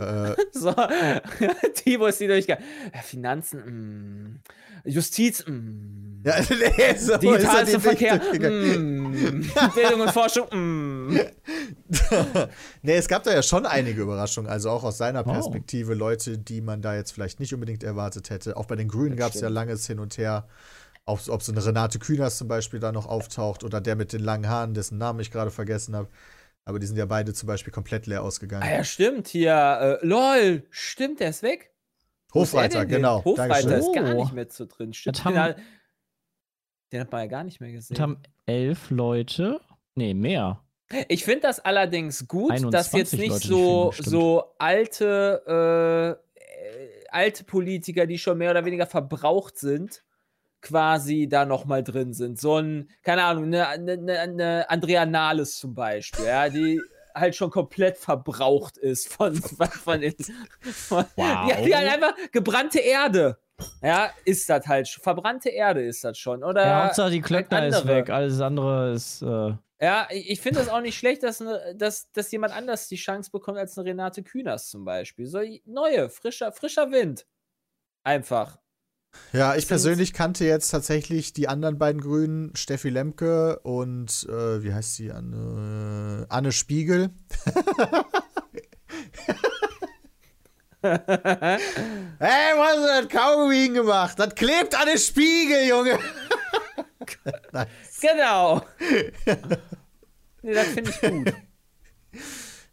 S2: Äh, so, Timo ist die durchgegangen. Finanzen, mh. Mm. Justiz, mh. Mm.
S1: Ja, nee, so
S2: Digitalverkehr, mm. Bildung und Forschung, mh.
S1: nee, es gab da ja schon einige Überraschungen, also auch aus seiner. Perspektive oh. Leute, die man da jetzt vielleicht nicht unbedingt erwartet hätte. Auch bei den Grünen gab es ja langes Hin und Her. Ob, ob so eine Renate Künast zum Beispiel da noch auftaucht oder der mit den langen Haaren, dessen Namen ich gerade vergessen habe. Aber die sind ja beide zum Beispiel komplett leer ausgegangen.
S2: Ah ja, stimmt. Hier, äh, lol, stimmt, der ist weg.
S1: Hofreiter, genau.
S2: Hofreiter ist gar nicht mehr zu drin. Stimmt. Den, hat, den hat man ja gar nicht mehr gesehen.
S3: Das haben elf Leute. Nee, mehr.
S2: Ich finde das allerdings gut, dass jetzt nicht Leute so, so alte, äh, alte Politiker, die schon mehr oder weniger verbraucht sind, quasi da nochmal drin sind. So ein, keine Ahnung, eine, eine, eine Andrea Nahles zum Beispiel, ja, die halt schon komplett verbraucht ist von, von, den, von wow. ja, die halt einfach gebrannte Erde. Ja, ist das halt. Verbrannte Erde ist das schon. Oder
S3: ja, Hauptsache die Klöckner ist weg, alles andere ist. Äh
S2: ja, ich finde es auch nicht schlecht, dass, ne, dass, dass jemand anders die Chance bekommt als eine Renate Künast zum Beispiel. So neue, frischer, frischer Wind. Einfach.
S1: Ja, ich persönlich kannte jetzt tatsächlich die anderen beiden Grünen, Steffi Lemke und äh, wie heißt sie? Anne, Anne Spiegel. hey, was hast du das Kaugummi gemacht? Das klebt an den Spiegel, Junge.
S2: nice. Genau. nee, das finde ich gut.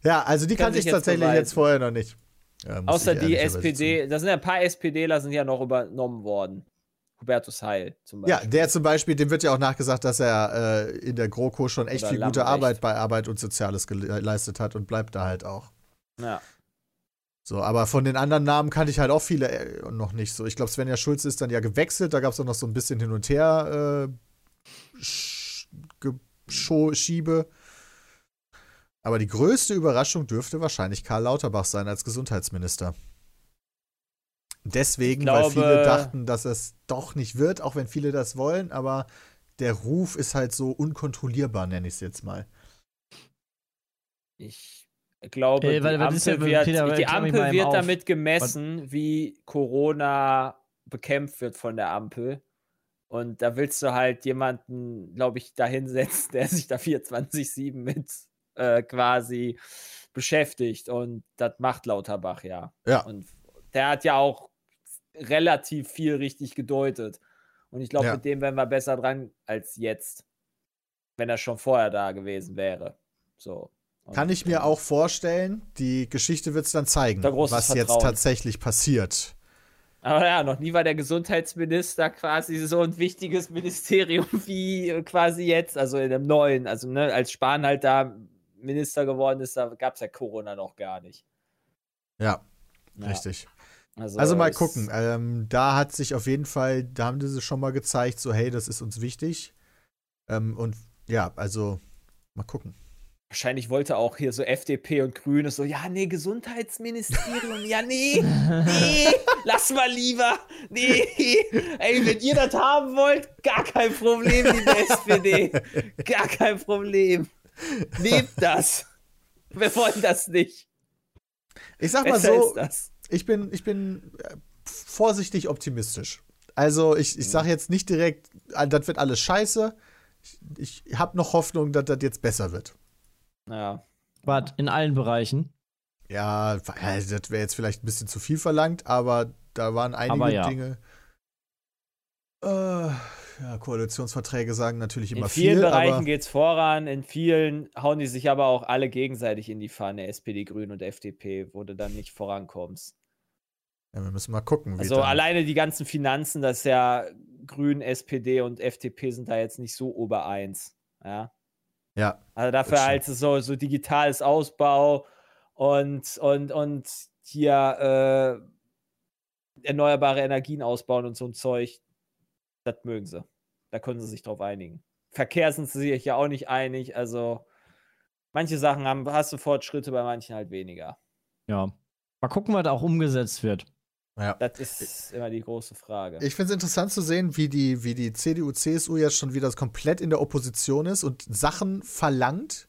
S1: Ja, also die kannte ich tatsächlich jetzt vorher noch nicht.
S2: Ja, Außer die SPD, da sind ja ein paar SPDler sind ja noch übernommen worden. Hubertus Heil zum
S1: Beispiel. Ja, der zum Beispiel, dem wird ja auch nachgesagt, dass er äh, in der GroKo schon echt Oder viel Lambrecht. gute Arbeit bei Arbeit und Soziales geleistet hat und bleibt da halt auch.
S2: Ja.
S1: So, aber von den anderen Namen kannte ich halt auch viele äh, noch nicht so. Ich glaube, Svenja Schulze ist dann ja gewechselt, da gab es auch noch so ein bisschen hin und her äh, Schiebe. Aber die größte Überraschung dürfte wahrscheinlich Karl Lauterbach sein als Gesundheitsminister. Deswegen, glaube, weil viele dachten, dass es doch nicht wird, auch wenn viele das wollen, aber der Ruf ist halt so unkontrollierbar, nenne ich es jetzt mal.
S2: Ich glaube, äh, weil, die Ampel, wird, Peter, die Ampel wird damit gemessen, was? wie Corona bekämpft wird von der Ampel. Und da willst du halt jemanden, glaube ich, da hinsetzen, der sich da 24-7 mit äh, quasi beschäftigt. Und das macht Lauterbach ja.
S1: Ja.
S2: Und der hat ja auch relativ viel richtig gedeutet. Und ich glaube, ja. mit dem wären wir besser dran als jetzt, wenn er schon vorher da gewesen wäre. So.
S1: Und Kann ich mir auch vorstellen, die Geschichte wird es dann zeigen, was Vertrauen. jetzt tatsächlich passiert.
S2: Aber ja, noch nie war der Gesundheitsminister quasi so ein wichtiges Ministerium wie quasi jetzt, also in dem neuen. Also, ne, als Spahn halt da Minister geworden ist, da gab es ja Corona noch gar nicht.
S1: Ja, ja. richtig. Also, also mal gucken. Ähm, da hat sich auf jeden Fall, da haben sie schon mal gezeigt, so hey, das ist uns wichtig. Ähm, und ja, also mal gucken.
S2: Wahrscheinlich wollte auch hier so FDP und Grüne so, ja, nee, Gesundheitsministerium, ja, nee, nee, lass mal lieber, nee, ey, wenn ihr das haben wollt, gar kein Problem, liebe SPD, gar kein Problem. Nehmt das. Wir wollen das nicht.
S1: Ich sag mal Besser so, ich bin, ich bin äh, vorsichtig optimistisch. Also ich, ich sage jetzt nicht direkt, ah, das wird alles scheiße. Ich, ich habe noch Hoffnung, dass das jetzt besser wird.
S2: Ja.
S3: Wart in allen Bereichen.
S1: Ja, das wäre jetzt vielleicht ein bisschen zu viel verlangt, aber da waren einige ja. Dinge. Äh, Ja, Koalitionsverträge sagen natürlich immer
S2: In vielen
S1: viel,
S2: Bereichen geht es voran, in vielen hauen die sich aber auch alle gegenseitig in die Pfanne, SPD, Grünen und FDP, wo du dann nicht vorankommst.
S1: ja, wir müssen mal gucken, wie
S2: Also
S1: dann,
S2: alleine die ganzen Finanzen, das ist ja Grünen, SPD und FDP sind da jetzt nicht so obereins. Ja.
S1: Ja,
S2: Also dafür halt so, so digitales Ausbau und, und, und hier äh, erneuerbare Energien ausbauen und so ein Zeug. Das mögen sie. Da können sie sich drauf einigen. Verkehr sind sie sich ja auch nicht einig. Also manche Sachen haben, hast du Fortschritte, bei manchen halt weniger.
S3: Ja. Mal gucken, was auch umgesetzt wird.
S1: ja.
S2: Das ist immer die große Frage.
S1: Ich finde es interessant zu sehen, wie die, wie die CDU, CSU jetzt schon wieder komplett in der Opposition ist und Sachen verlangt,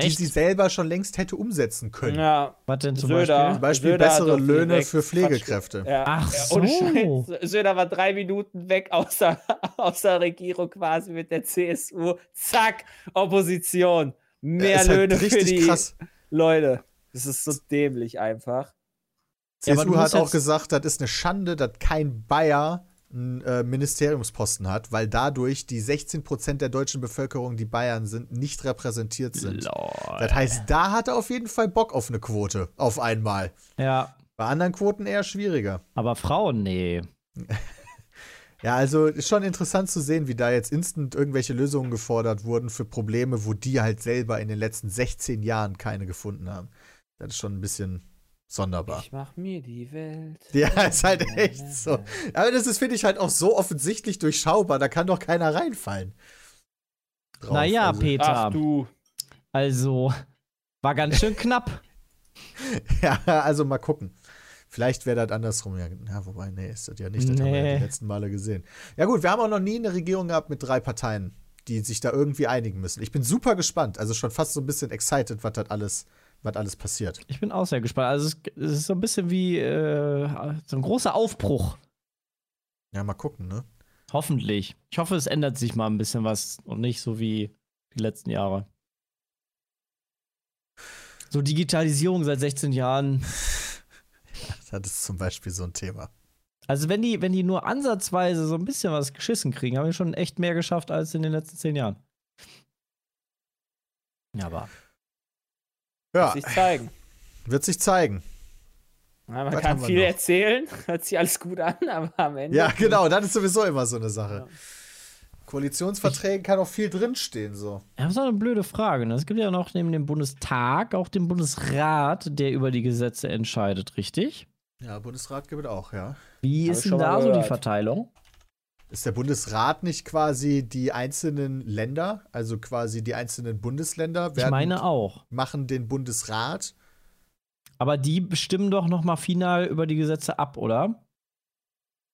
S1: die
S3: Echt?
S1: sie selber schon längst hätte umsetzen können.
S2: ja,
S3: Was denn zum
S2: Söder.
S1: Zum
S3: Beispiel?
S1: Beispiel
S2: Söder
S1: bessere Löhne für Pflegekräfte.
S2: Ja,
S3: Ach
S2: ja,
S3: so.
S2: Scheiß. Söder war drei Minuten weg aus der, aus der Regierung quasi mit der CSU. Zack, Opposition. Mehr
S1: ist halt
S2: Löhne für
S1: richtig
S2: die
S1: krass.
S2: Leute. Das ist so dämlich einfach.
S3: Ja,
S1: CSU
S3: du
S1: hat auch gesagt, das ist eine Schande, dass kein Bayer einen äh, Ministeriumsposten hat, weil dadurch die 16% der deutschen Bevölkerung, die Bayern sind, nicht repräsentiert sind.
S3: Lol.
S1: Das heißt, da hat er auf jeden Fall Bock auf eine Quote. Auf einmal.
S3: Ja,
S1: Bei anderen Quoten eher schwieriger.
S3: aber Frauen, nee.
S1: Ja, also ist schon interessant zu sehen, wie da jetzt instant irgendwelche Lösungen gefordert wurden für Probleme, wo die halt selber in den letzten 16 Jahren keine gefunden haben. Das ist schon ein bisschen sonderbar.
S2: Ich mach mir die Welt.
S1: Ja, ist halt echt so. Aber das ist, finde ich, halt auch so offensichtlich durchschaubar, da kann doch keiner reinfallen. Drauf.
S3: naja,
S1: also,
S3: Peter.
S2: Ach du.
S3: Also, war ganz schön knapp.
S1: Ja, also mal gucken. Vielleicht wäre das andersrum. Ja, ja, wobei, nee, ist das ja nicht. Das haben wir ja
S3: Nee.
S1: die letzten Male gesehen. Ja, gut, wir haben auch noch nie eine Regierung gehabt mit drei Parteien, die sich da irgendwie einigen müssen. Ich bin super gespannt. Also schon fast so ein bisschen excited, was das alles, was alles passiert.
S3: Ich bin auch sehr gespannt. Also, es, es ist so ein bisschen wie äh, so ein großer Aufbruch.
S1: Ja, mal gucken, ne?
S3: Hoffentlich. Ich hoffe, es ändert sich mal ein bisschen was und nicht so wie die letzten Jahre. So Digitalisierung seit 16 Jahren.
S1: Das ist zum Beispiel so ein Thema.
S3: Also wenn die, wenn die nur ansatzweise so ein bisschen was geschissen kriegen, haben wir schon echt mehr geschafft als in den letzten zehn Jahren. Ja, aber.
S1: Ja,
S2: Sich zeigen.
S1: wird sich zeigen.
S2: Ja, man
S1: Was
S2: kann viel erzählen, hört sich alles gut an, aber am Ende.
S1: Ja, genau, das ist sowieso immer so eine Sache.
S2: Ja.
S1: Koalitionsverträgen kann auch viel drinstehen, so.
S3: Ja, das ist auch eine blöde Frage. Ne? Es gibt ja noch neben dem Bundestag auch den Bundesrat, der über die Gesetze entscheidet, richtig?
S1: Ja, Bundesrat gibt es auch, ja.
S3: Wie
S2: Hab
S3: ist
S2: ich
S3: denn da so die. Verteilung?
S1: Ist der Bundesrat nicht quasi die einzelnen Länder, also quasi die einzelnen Bundesländer,
S3: Ich
S1: werden,
S3: meine auch.
S1: machen den Bundesrat?
S3: Aber die bestimmen doch noch mal final über die Gesetze ab, oder?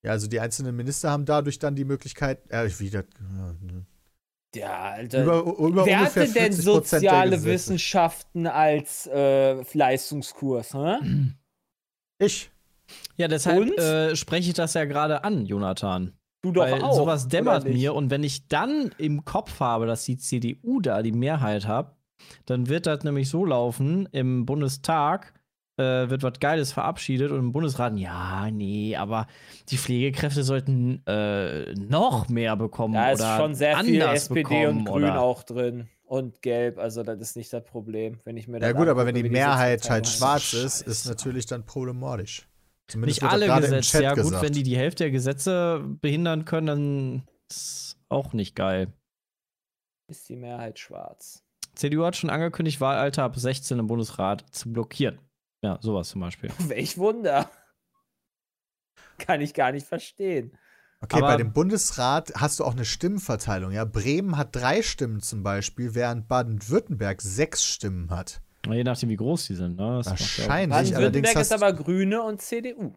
S1: Ja, also die einzelnen Minister haben dadurch dann die Möglichkeit, äh, wieder, ja, ne.
S2: Ja, Alter.
S1: über, über
S2: Wer
S1: ungefähr
S2: hatte denn
S1: 40 Prozent der
S2: soziale. Wissenschaften als äh, Leistungskurs? Hä?
S1: Ich.
S3: Ja, deshalb äh, spreche ich das ja gerade an, Jonathan.
S2: Du doch
S3: Weil
S2: auch.
S3: sowas dämmert mir und wenn ich dann im Kopf habe, dass die CDU da die Mehrheit hat, dann wird das nämlich so laufen, im Bundestag äh, wird was Geiles verabschiedet und im Bundesrat, ja, nee, aber die Pflegekräfte sollten äh, noch mehr bekommen
S2: Da ist
S3: oder
S2: schon sehr viel
S3: anders
S2: SPD und Grün
S3: oder
S2: auch drin. Und Gelb, also das ist nicht das Problem, wenn ich mir
S1: Ja gut, aber wenn die Mehrheit halt schwarz ist, ist natürlich dann problematisch. Zumindest
S3: Nicht alle Gesetze, ja gut,
S1: gesagt.
S3: wenn die die Hälfte der Gesetze behindern können, dann ist auch nicht geil.
S2: ist. Ist die Mehrheit schwarz.
S3: CDU hat schon angekündigt, Wahlalter ab 16 im Bundesrat zu blockieren. Ja, sowas zum Beispiel.
S2: Welch Wunder. Kann ich gar nicht verstehen.
S1: Okay,
S3: Aber-
S1: bei dem Bundesrat hast du auch eine Stimmenverteilung. Ja, Bremen hat drei Stimmen zum Beispiel, während Baden-Württemberg sechs Stimmen hat.
S3: Je nachdem, wie groß die sind. Ne? Das macht ja
S1: Wahrscheinlich. allerdings
S2: Baden-Württemberg ist
S1: hast-
S2: aber Grüne und CDU.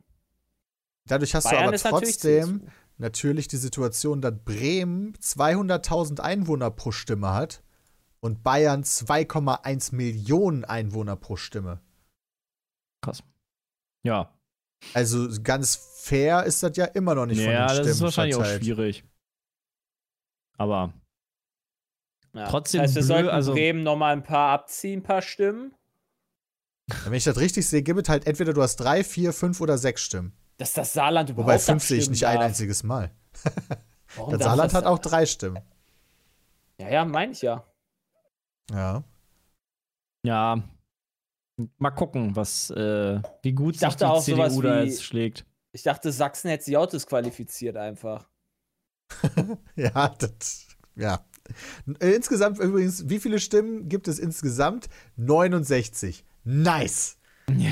S1: Dadurch hast du
S2: Bayern
S1: aber
S2: ist natürlich
S1: trotzdem
S2: CSU.
S1: natürlich die Situation, dass Bremen 200.000 Einwohner pro Stimme hat und Bayern 2,1 Millionen Einwohner pro Stimme.
S3: Ja,
S1: Also ganz fair ist das ja immer noch nicht von
S3: ja
S1: den
S3: das
S1: Stimmen
S3: ist wahrscheinlich
S1: verteilt.
S3: auch schwierig. Aber
S2: Ja.
S3: Trotzdem
S2: das heißt, wir
S3: blöd,
S2: sollten
S3: also-
S2: Bremen noch mal ein paar abziehen, ein paar Stimmen.
S1: Wenn ich das richtig sehe, gibt es halt entweder du hast drei, vier, fünf oder sechs Stimmen.
S2: Dass das Saarland überhaupt
S1: Wobei fünf sehe ich nicht ein
S2: darf.
S1: einziges Mal.
S2: Warum
S1: Das Saarland
S2: das-
S1: hat auch drei Stimmen.
S2: Ja, ja, meine ich ja.
S1: Ja.
S3: Ja. Mal gucken, was, äh, wie gut
S2: Ich
S3: sich die
S2: auch sowas
S3: CDU da
S2: wie-
S3: jetzt schlägt.
S2: Ich dachte, Sachsen hätte sich auch disqualifiziert einfach.
S1: Ja, das. Ja. Äh, Insgesamt übrigens, wie viele Stimmen gibt es insgesamt? 69. Nice.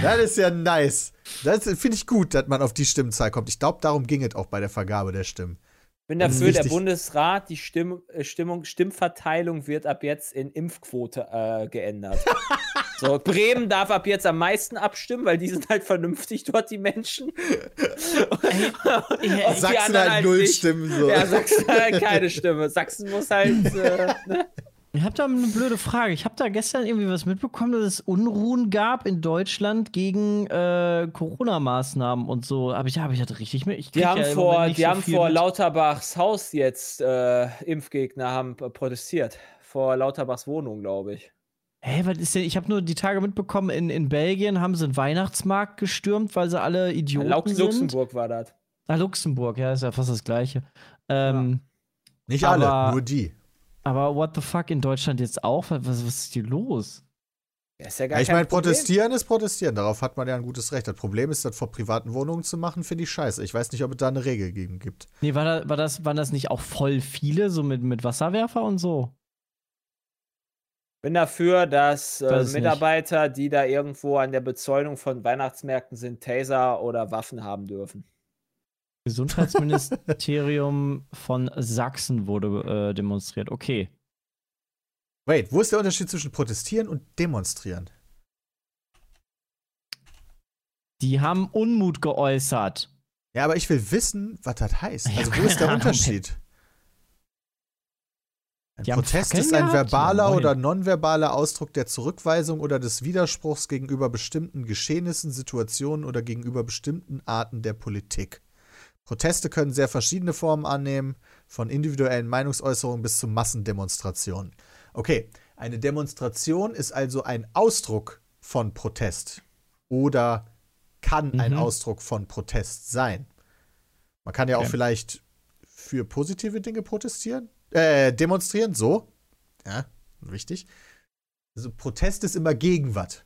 S1: Das ist ja nice. Das finde ich gut, dass man auf die Stimmenzahl kommt. Ich glaube, darum ging es auch bei der Vergabe der Stimmen.
S2: Bin
S1: Das ist
S2: dafür, der. Bundesrat, die Stimm, äh, Stimmung, Stimmverteilung wird ab jetzt in Impfquote äh, geändert. so, Bremen darf ab jetzt am meisten abstimmen, weil die sind halt vernünftig dort, die Menschen. Die
S1: Sachsen
S2: anderen
S1: halt null
S2: nicht.
S1: Stimmen. So.
S2: Ja, Sachsen hat halt keine Stimme. Sachsen muss halt. Äh, ne?
S3: Ich habe da eine blöde Frage. Ich habe da gestern irgendwie was mitbekommen, dass es Unruhen gab in Deutschland gegen äh, Corona-Maßnahmen und so. Aber ich, hab ich hatte richtig mit. Ich
S2: Die haben
S3: ja
S2: vor, die
S3: so
S2: haben vor
S3: mit.
S2: Lauterbachs Haus jetzt äh, Impfgegner haben äh, protestiert. Vor Lauterbachs Wohnung, glaube ich.
S3: Hä, was ist denn? Ich habe nur die Tage mitbekommen, in, in Belgien haben sie einen Weihnachtsmarkt gestürmt, weil sie alle Idioten
S2: Lux
S3: sind.
S2: Luxemburg war das.
S3: Ah, Luxemburg, ja, ist ja fast das Gleiche. Ähm,
S1: Nicht
S3: Aber-
S1: alle, nur die.
S3: Aber what the fuck in Deutschland jetzt auch? Was, was ist hier los?
S2: Ja, ist ja gar
S1: Ja, ich meine, protestieren ist protestieren. Darauf hat man ja ein gutes Recht. Das Problem ist, das vor privaten Wohnungen zu machen, finde ich scheiße. Ich weiß nicht, ob es da eine Regel gegen gibt.
S3: Nee, war, da, war das, waren das nicht auch voll viele, so mit, mit Wasserwerfer und so?
S2: Bin dafür, dass äh, Mitarbeiter, die da irgendwo an der Bezäunung von Weihnachtsmärkten sind, Taser oder Waffen haben dürfen.
S3: Gesundheitsministerium von Sachsen wurde äh, demonstriert. Okay.
S1: Wait, wo ist der Unterschied zwischen protestieren und demonstrieren?
S3: Die haben Unmut geäußert.
S1: Ja, aber ich will wissen, was das heißt. Also, wo ist der
S3: Ahnung.
S1: Unterschied? Ein
S3: Die
S1: Protest ist ein verbaler oder nonverbaler Ausdruck der Zurückweisung oder des Widerspruchs gegenüber bestimmten Geschehnissen, Situationen oder gegenüber bestimmten Arten der Politik. Proteste können sehr verschiedene Formen annehmen, von individuellen Meinungsäußerungen bis zu Massendemonstrationen. Okay, eine Demonstration ist also ein Ausdruck von Protest oder kann ein
S3: Mhm.
S1: Ausdruck von Protest sein. Man kann ja auch
S3: Okay.
S1: vielleicht für positive Dinge protestieren, äh, demonstrieren, so. Ja, wichtig. Also Protest ist immer gegen was.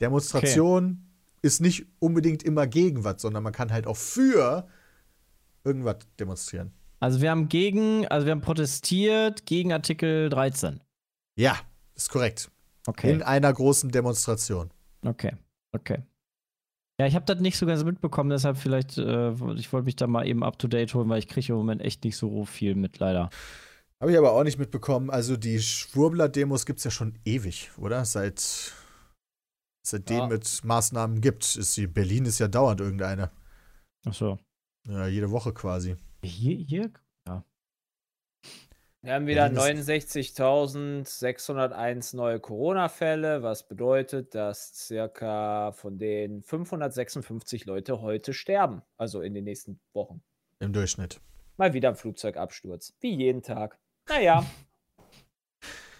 S1: Demonstration ist nicht unbedingt immer gegen was, sondern man kann halt auch für irgendwas demonstrieren.
S3: Also wir haben gegen, also wir haben protestiert gegen Artikel 13.
S1: Ja, ist korrekt.
S3: Okay.
S1: In einer großen Demonstration.
S3: Okay. Okay. Ja, ich habe das nicht so ganz mitbekommen, deshalb vielleicht, äh, ich wollte mich da mal eben up to date holen, weil ich kriege im Moment echt nicht so viel mit, leider.
S1: Habe ich aber auch nicht mitbekommen. Also die Schwurbler-Demos gibt es ja schon ewig, oder? Seit seitdem
S2: Ja.
S1: es Maßnahmen gibt. Ist die, Berlin ist ja dauernd irgendeine.
S3: Ach so.
S1: Ja, jede Woche quasi.
S3: Hier, hier?
S2: Wir haben wieder
S1: Berlin
S2: 69.601 neue Corona-Fälle, was bedeutet, dass circa von den 556 Leute heute sterben. Also in den nächsten Wochen.
S1: Im Durchschnitt.
S2: Mal wieder ein Flugzeugabsturz. Wie jeden Tag. Naja,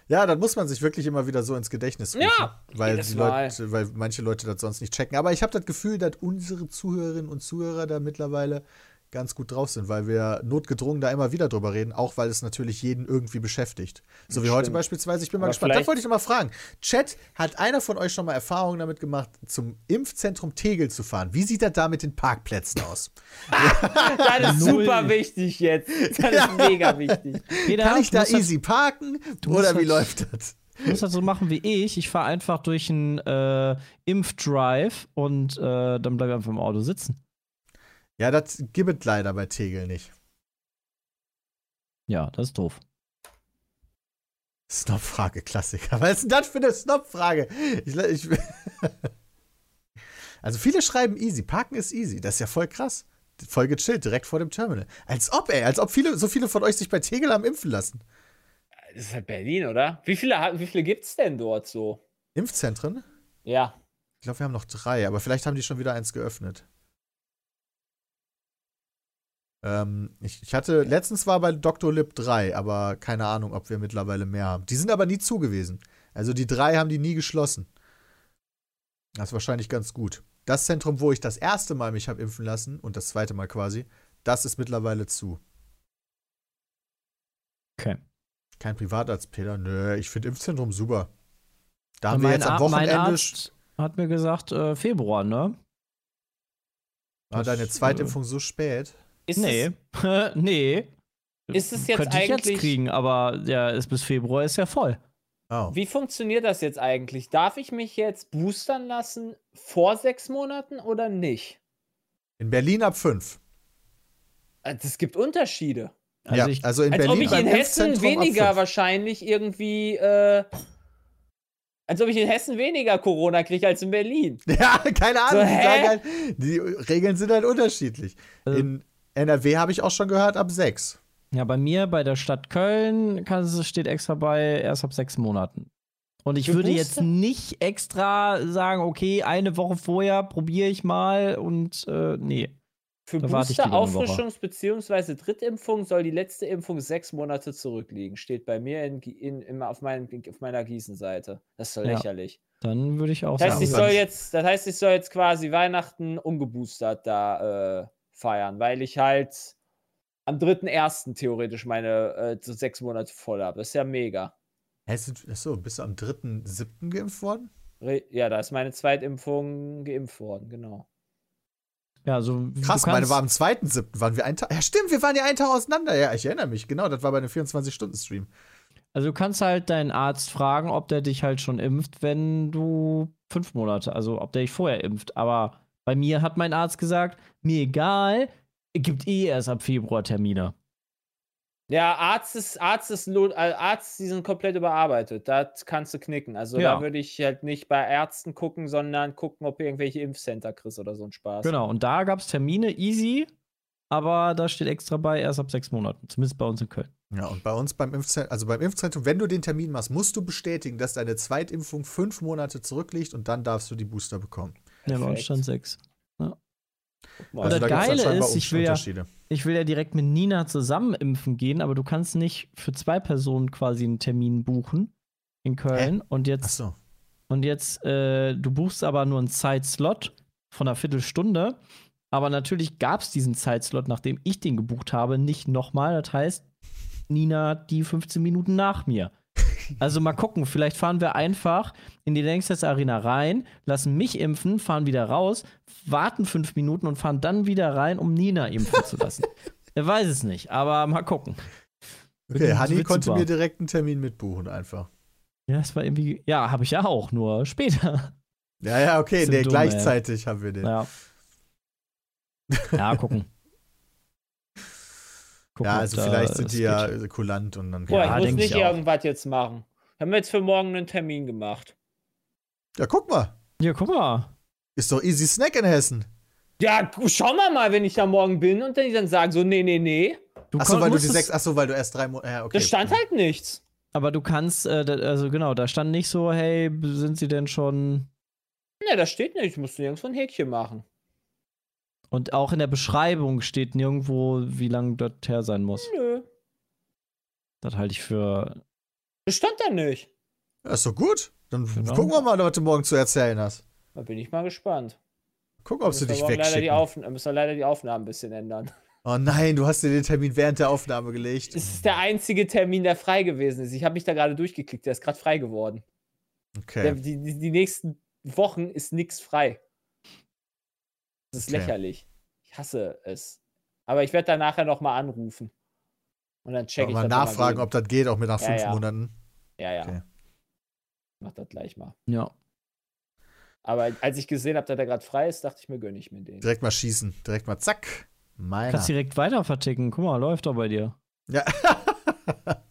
S1: Ja, dann muss man sich wirklich immer wieder so ins Gedächtnis rufen.
S2: Ja,
S1: weil, die. Leute, weil manche Leute das sonst nicht checken. Aber ich habe das Gefühl, dass unsere Zuhörerinnen und Zuhörer da mittlerweile ganz gut drauf sind, weil wir notgedrungen da immer wieder drüber reden, auch weil es natürlich jeden irgendwie beschäftigt. So wie heute
S2: Stimmt.
S1: beispielsweise. Ich bin mal
S2: Aber
S1: gespannt. Da wollte ich noch mal fragen. Chat, hat einer von euch schon mal Erfahrungen damit gemacht, zum Impfzentrum Tegel zu fahren? Wie sieht das da mit den Parkplätzen aus?
S2: das ist super wichtig jetzt. Das ist mega wichtig.
S3: Peter,
S1: Kann ich da easy parken? Oder wie
S3: das-
S1: läuft das?
S3: Du musst das so machen wie ich. Ich fahre einfach durch einen äh, Impfdrive und äh, dann bleibe ich einfach im Auto sitzen.
S1: Ja, das gibt es leider bei Tegel nicht.
S3: Ja, das ist doof.
S1: Snob-Frage, Klassiker. Was ist denn das für eine Snob-Frage? Ich, ich, also viele schreiben easy. Parken ist easy. Das ist ja voll krass. Voll gechillt, direkt vor dem Terminal. Als ob, ey, als ob viele, so viele von euch sich bei Tegel haben impfen lassen.
S2: Das ist halt Berlin, oder? Wie viele, wie viele gibt es denn dort so?
S1: Impfzentren?
S2: Ja.
S1: Ich glaube, wir haben noch drei, aber vielleicht haben die schon wieder eins geöffnet. Ähm, ich, ich hatte, letztens war bei Dr. Lib 3, aber keine Ahnung, ob wir mittlerweile mehr haben. Die sind aber nie zu gewesen. Also die drei haben die nie geschlossen. Das ist wahrscheinlich ganz gut. Das Zentrum, wo ich das erste Mal mich habe impfen lassen und das zweite Mal quasi, das ist mittlerweile zu.
S3: Okay.
S1: Kein Privatarzt, Peter. Nö, ich finde Impfzentrum super. Da haben wir jetzt am
S3: Ar- mein
S1: Wochenende
S3: Arzt hat mir gesagt, äh, Februar, ne?
S1: war deine
S3: das,
S1: Zweitimpfung so spät.
S2: Ist
S3: Nee. nee.
S2: Ist es jetzt
S3: Könnte ich jetzt
S2: eigentlich-
S3: kriegen, aber ja, ist bis Februar ist ja voll.
S1: Oh.
S2: Es, wie funktioniert das jetzt eigentlich? Darf ich mich jetzt boostern lassen vor sechs Monaten oder nicht?
S1: In Berlin ab fünf.
S2: Es gibt Unterschiede.
S3: Also
S1: ja,
S3: ich,
S1: also in
S2: Als
S1: Berlin
S2: ob ich in Hessen weniger wahrscheinlich irgendwie, äh, als ob ich in Hessen weniger Corona kriege als in Berlin.
S1: Ja, keine Ahnung.
S2: So,
S1: die, halt, die Regeln sind halt unterschiedlich.
S3: Also-
S1: In NRW habe ich auch schon gehört, ab sechs.
S3: ja, bei mir bei der Stadt Köln kann, es- steht extra bei erst ab sechs Monaten. Und ich
S2: Für
S3: würde
S2: Booster?
S3: jetzt nicht extra sagen, okay, eine Woche vorher probiere ich mal und äh, nee.
S2: Für Booster. Auffrischungs- bzw. Drittimpfung soll die letzte Impfung sechs Monate zurückliegen. Steht bei mir in, in, in, auf, meinem, auf meiner Gießen-Seite. Das ist doch
S3: Ja.
S2: lächerlich.
S3: Dann würde ich auch
S2: Das heißt,
S3: sagen.
S2: ich soll jetzt, das heißt, ich soll jetzt quasi Weihnachten ungeboostert da äh, feiern, weil ich halt am 3.1. theoretisch meine äh, so sechs Monate voll habe. Das ist ja mega.
S1: Achso, bist du am 3.7. geimpft worden?
S2: Re ja, da ist meine Zweitimpfung geimpft worden, genau.
S3: ja, so, du
S1: Krass, meine war am 2.7. waren wir einen Tag. Ja, stimmt, wir waren ja einen Tag auseinander. Ja, ich erinnere mich. Genau, das war bei einem 24-Stunden-Stream.
S3: Also du kannst halt deinen Arzt fragen, ob der dich halt schon impft, wenn du fünf Monate, also ob der dich vorher impft. Aber bei mir hat mein Arzt gesagt, mir egal, gibt eh erst ab Februar Termine.
S2: Ja, Arzt ist, Arzt ist, äh, Arzt, die sind komplett überarbeitet. Das kannst du knicken. Also
S3: Ja.
S2: da würde ich halt nicht bei Ärzten gucken, sondern gucken, ob du irgendwelche Impfcenter kriegst oder so ein Spaß.
S3: Genau, und da gab es Termine, easy, aber da steht extra bei erst ab sechs Monaten, zumindest bei uns in Köln.
S1: Ja, und bei uns beim Impfzentrum, also beim Impfzentrum, wenn du den Termin machst, musst du bestätigen, dass deine Zweitimpfung fünf Monate zurückliegt und dann darfst du die Booster bekommen.
S3: Ja, bei uns stand sechs.
S2: Guck mal.
S3: Und das
S1: da
S3: Geile ist, ich will ja-. Ich will ja direkt mit Nina zusammen impfen gehen, aber du kannst nicht für zwei Personen quasi einen Termin buchen in Köln. Und jetzt
S1: Achso.
S3: Und jetzt, äh, du buchst aber nur einen Zeitslot von einer Viertelstunde. Aber natürlich gab es diesen Zeitslot, nachdem ich den gebucht habe, nicht nochmal. Das heißt, Nina hat die 15 Minuten nach mir. Also mal gucken, vielleicht fahren wir einfach in die Längsters Arena rein, lassen mich impfen, fahren wieder raus, warten fünf Minuten und fahren dann wieder rein, um Nina impfen zu lassen. Er weiß es nicht, aber mal gucken.
S1: Okay, Hanni konnte
S3: super.
S1: mir direkt einen Termin mitbuchen einfach.
S3: Ja, das war irgendwie, ja, habe ich ja auch, nur später.
S1: Ja, ja, okay, nee,
S3: dumm,
S1: gleichzeitig haben wir den.
S3: Ja. Ja, gucken. Gucken,
S1: Ja, also vielleicht sind die ja
S3: geht.
S1: kulant und dann.
S2: Boah,
S3: Ja,
S2: ich muss nicht
S3: ich
S2: irgendwas jetzt machen. Haben wir jetzt für morgen einen Termin gemacht?
S1: Ja, guck mal.
S3: Ja, guck mal.
S1: Ist doch easy Snack in Hessen.
S2: Ja, schauen wir mal, wenn ich da morgen bin und dann die dann sagen so, nee, nee, nee.
S3: Du
S1: Achso, weil du die sechs. Achso, weil du erst drei Monate. Ja, okay.
S2: Da stand halt nichts.
S3: Aber du kannst, äh, da, also genau, da stand nicht so, hey, sind sie denn schon.
S2: Ne, da steht nicht. Ich muss nirgendwo ein Häkchen machen.
S3: Und auch in der Beschreibung steht nirgendwo, wie lange das her sein muss.
S2: Nö.
S3: Das halte ich für.
S2: Das stand da nicht.
S1: Ja, ist doch gut. Dann
S3: Genau.
S1: gucken wir mal, was du morgen zu erzählen hast.
S2: Da bin ich mal gespannt.
S1: Gucken, ob sie
S2: wir
S1: dich wegschicken.
S2: Aufn- müssen wir leider die Aufnahmen ein bisschen ändern.
S1: Oh nein, du hast dir den Termin während der Aufnahme gelegt.
S2: Es ist der einzige Termin, der frei gewesen ist. Ich habe mich da gerade durchgeklickt. Der ist gerade frei geworden. Der,
S1: Okay.
S2: die, die, die nächsten Wochen ist nichts frei. Das ist
S1: Okay.
S2: lächerlich. Ich hasse es. Aber ich werde da nachher noch mal anrufen. Und dann check ich
S1: mal
S2: mal
S1: nachfragen,
S2: gegen.
S1: ob das geht, auch mit nach
S2: Ja,
S1: fünf
S2: ja.
S1: Monaten.
S2: Ja, ja.
S1: Okay.
S2: Mach das gleich mal.
S3: Ja.
S2: Aber als ich gesehen habe, dass der gerade frei ist, dachte ich mir, gönne ich mir den.
S1: Direkt mal schießen. Direkt mal zack. Meiner.
S3: Kannst direkt weiter verticken. Guck mal, läuft doch bei dir.
S1: Ja.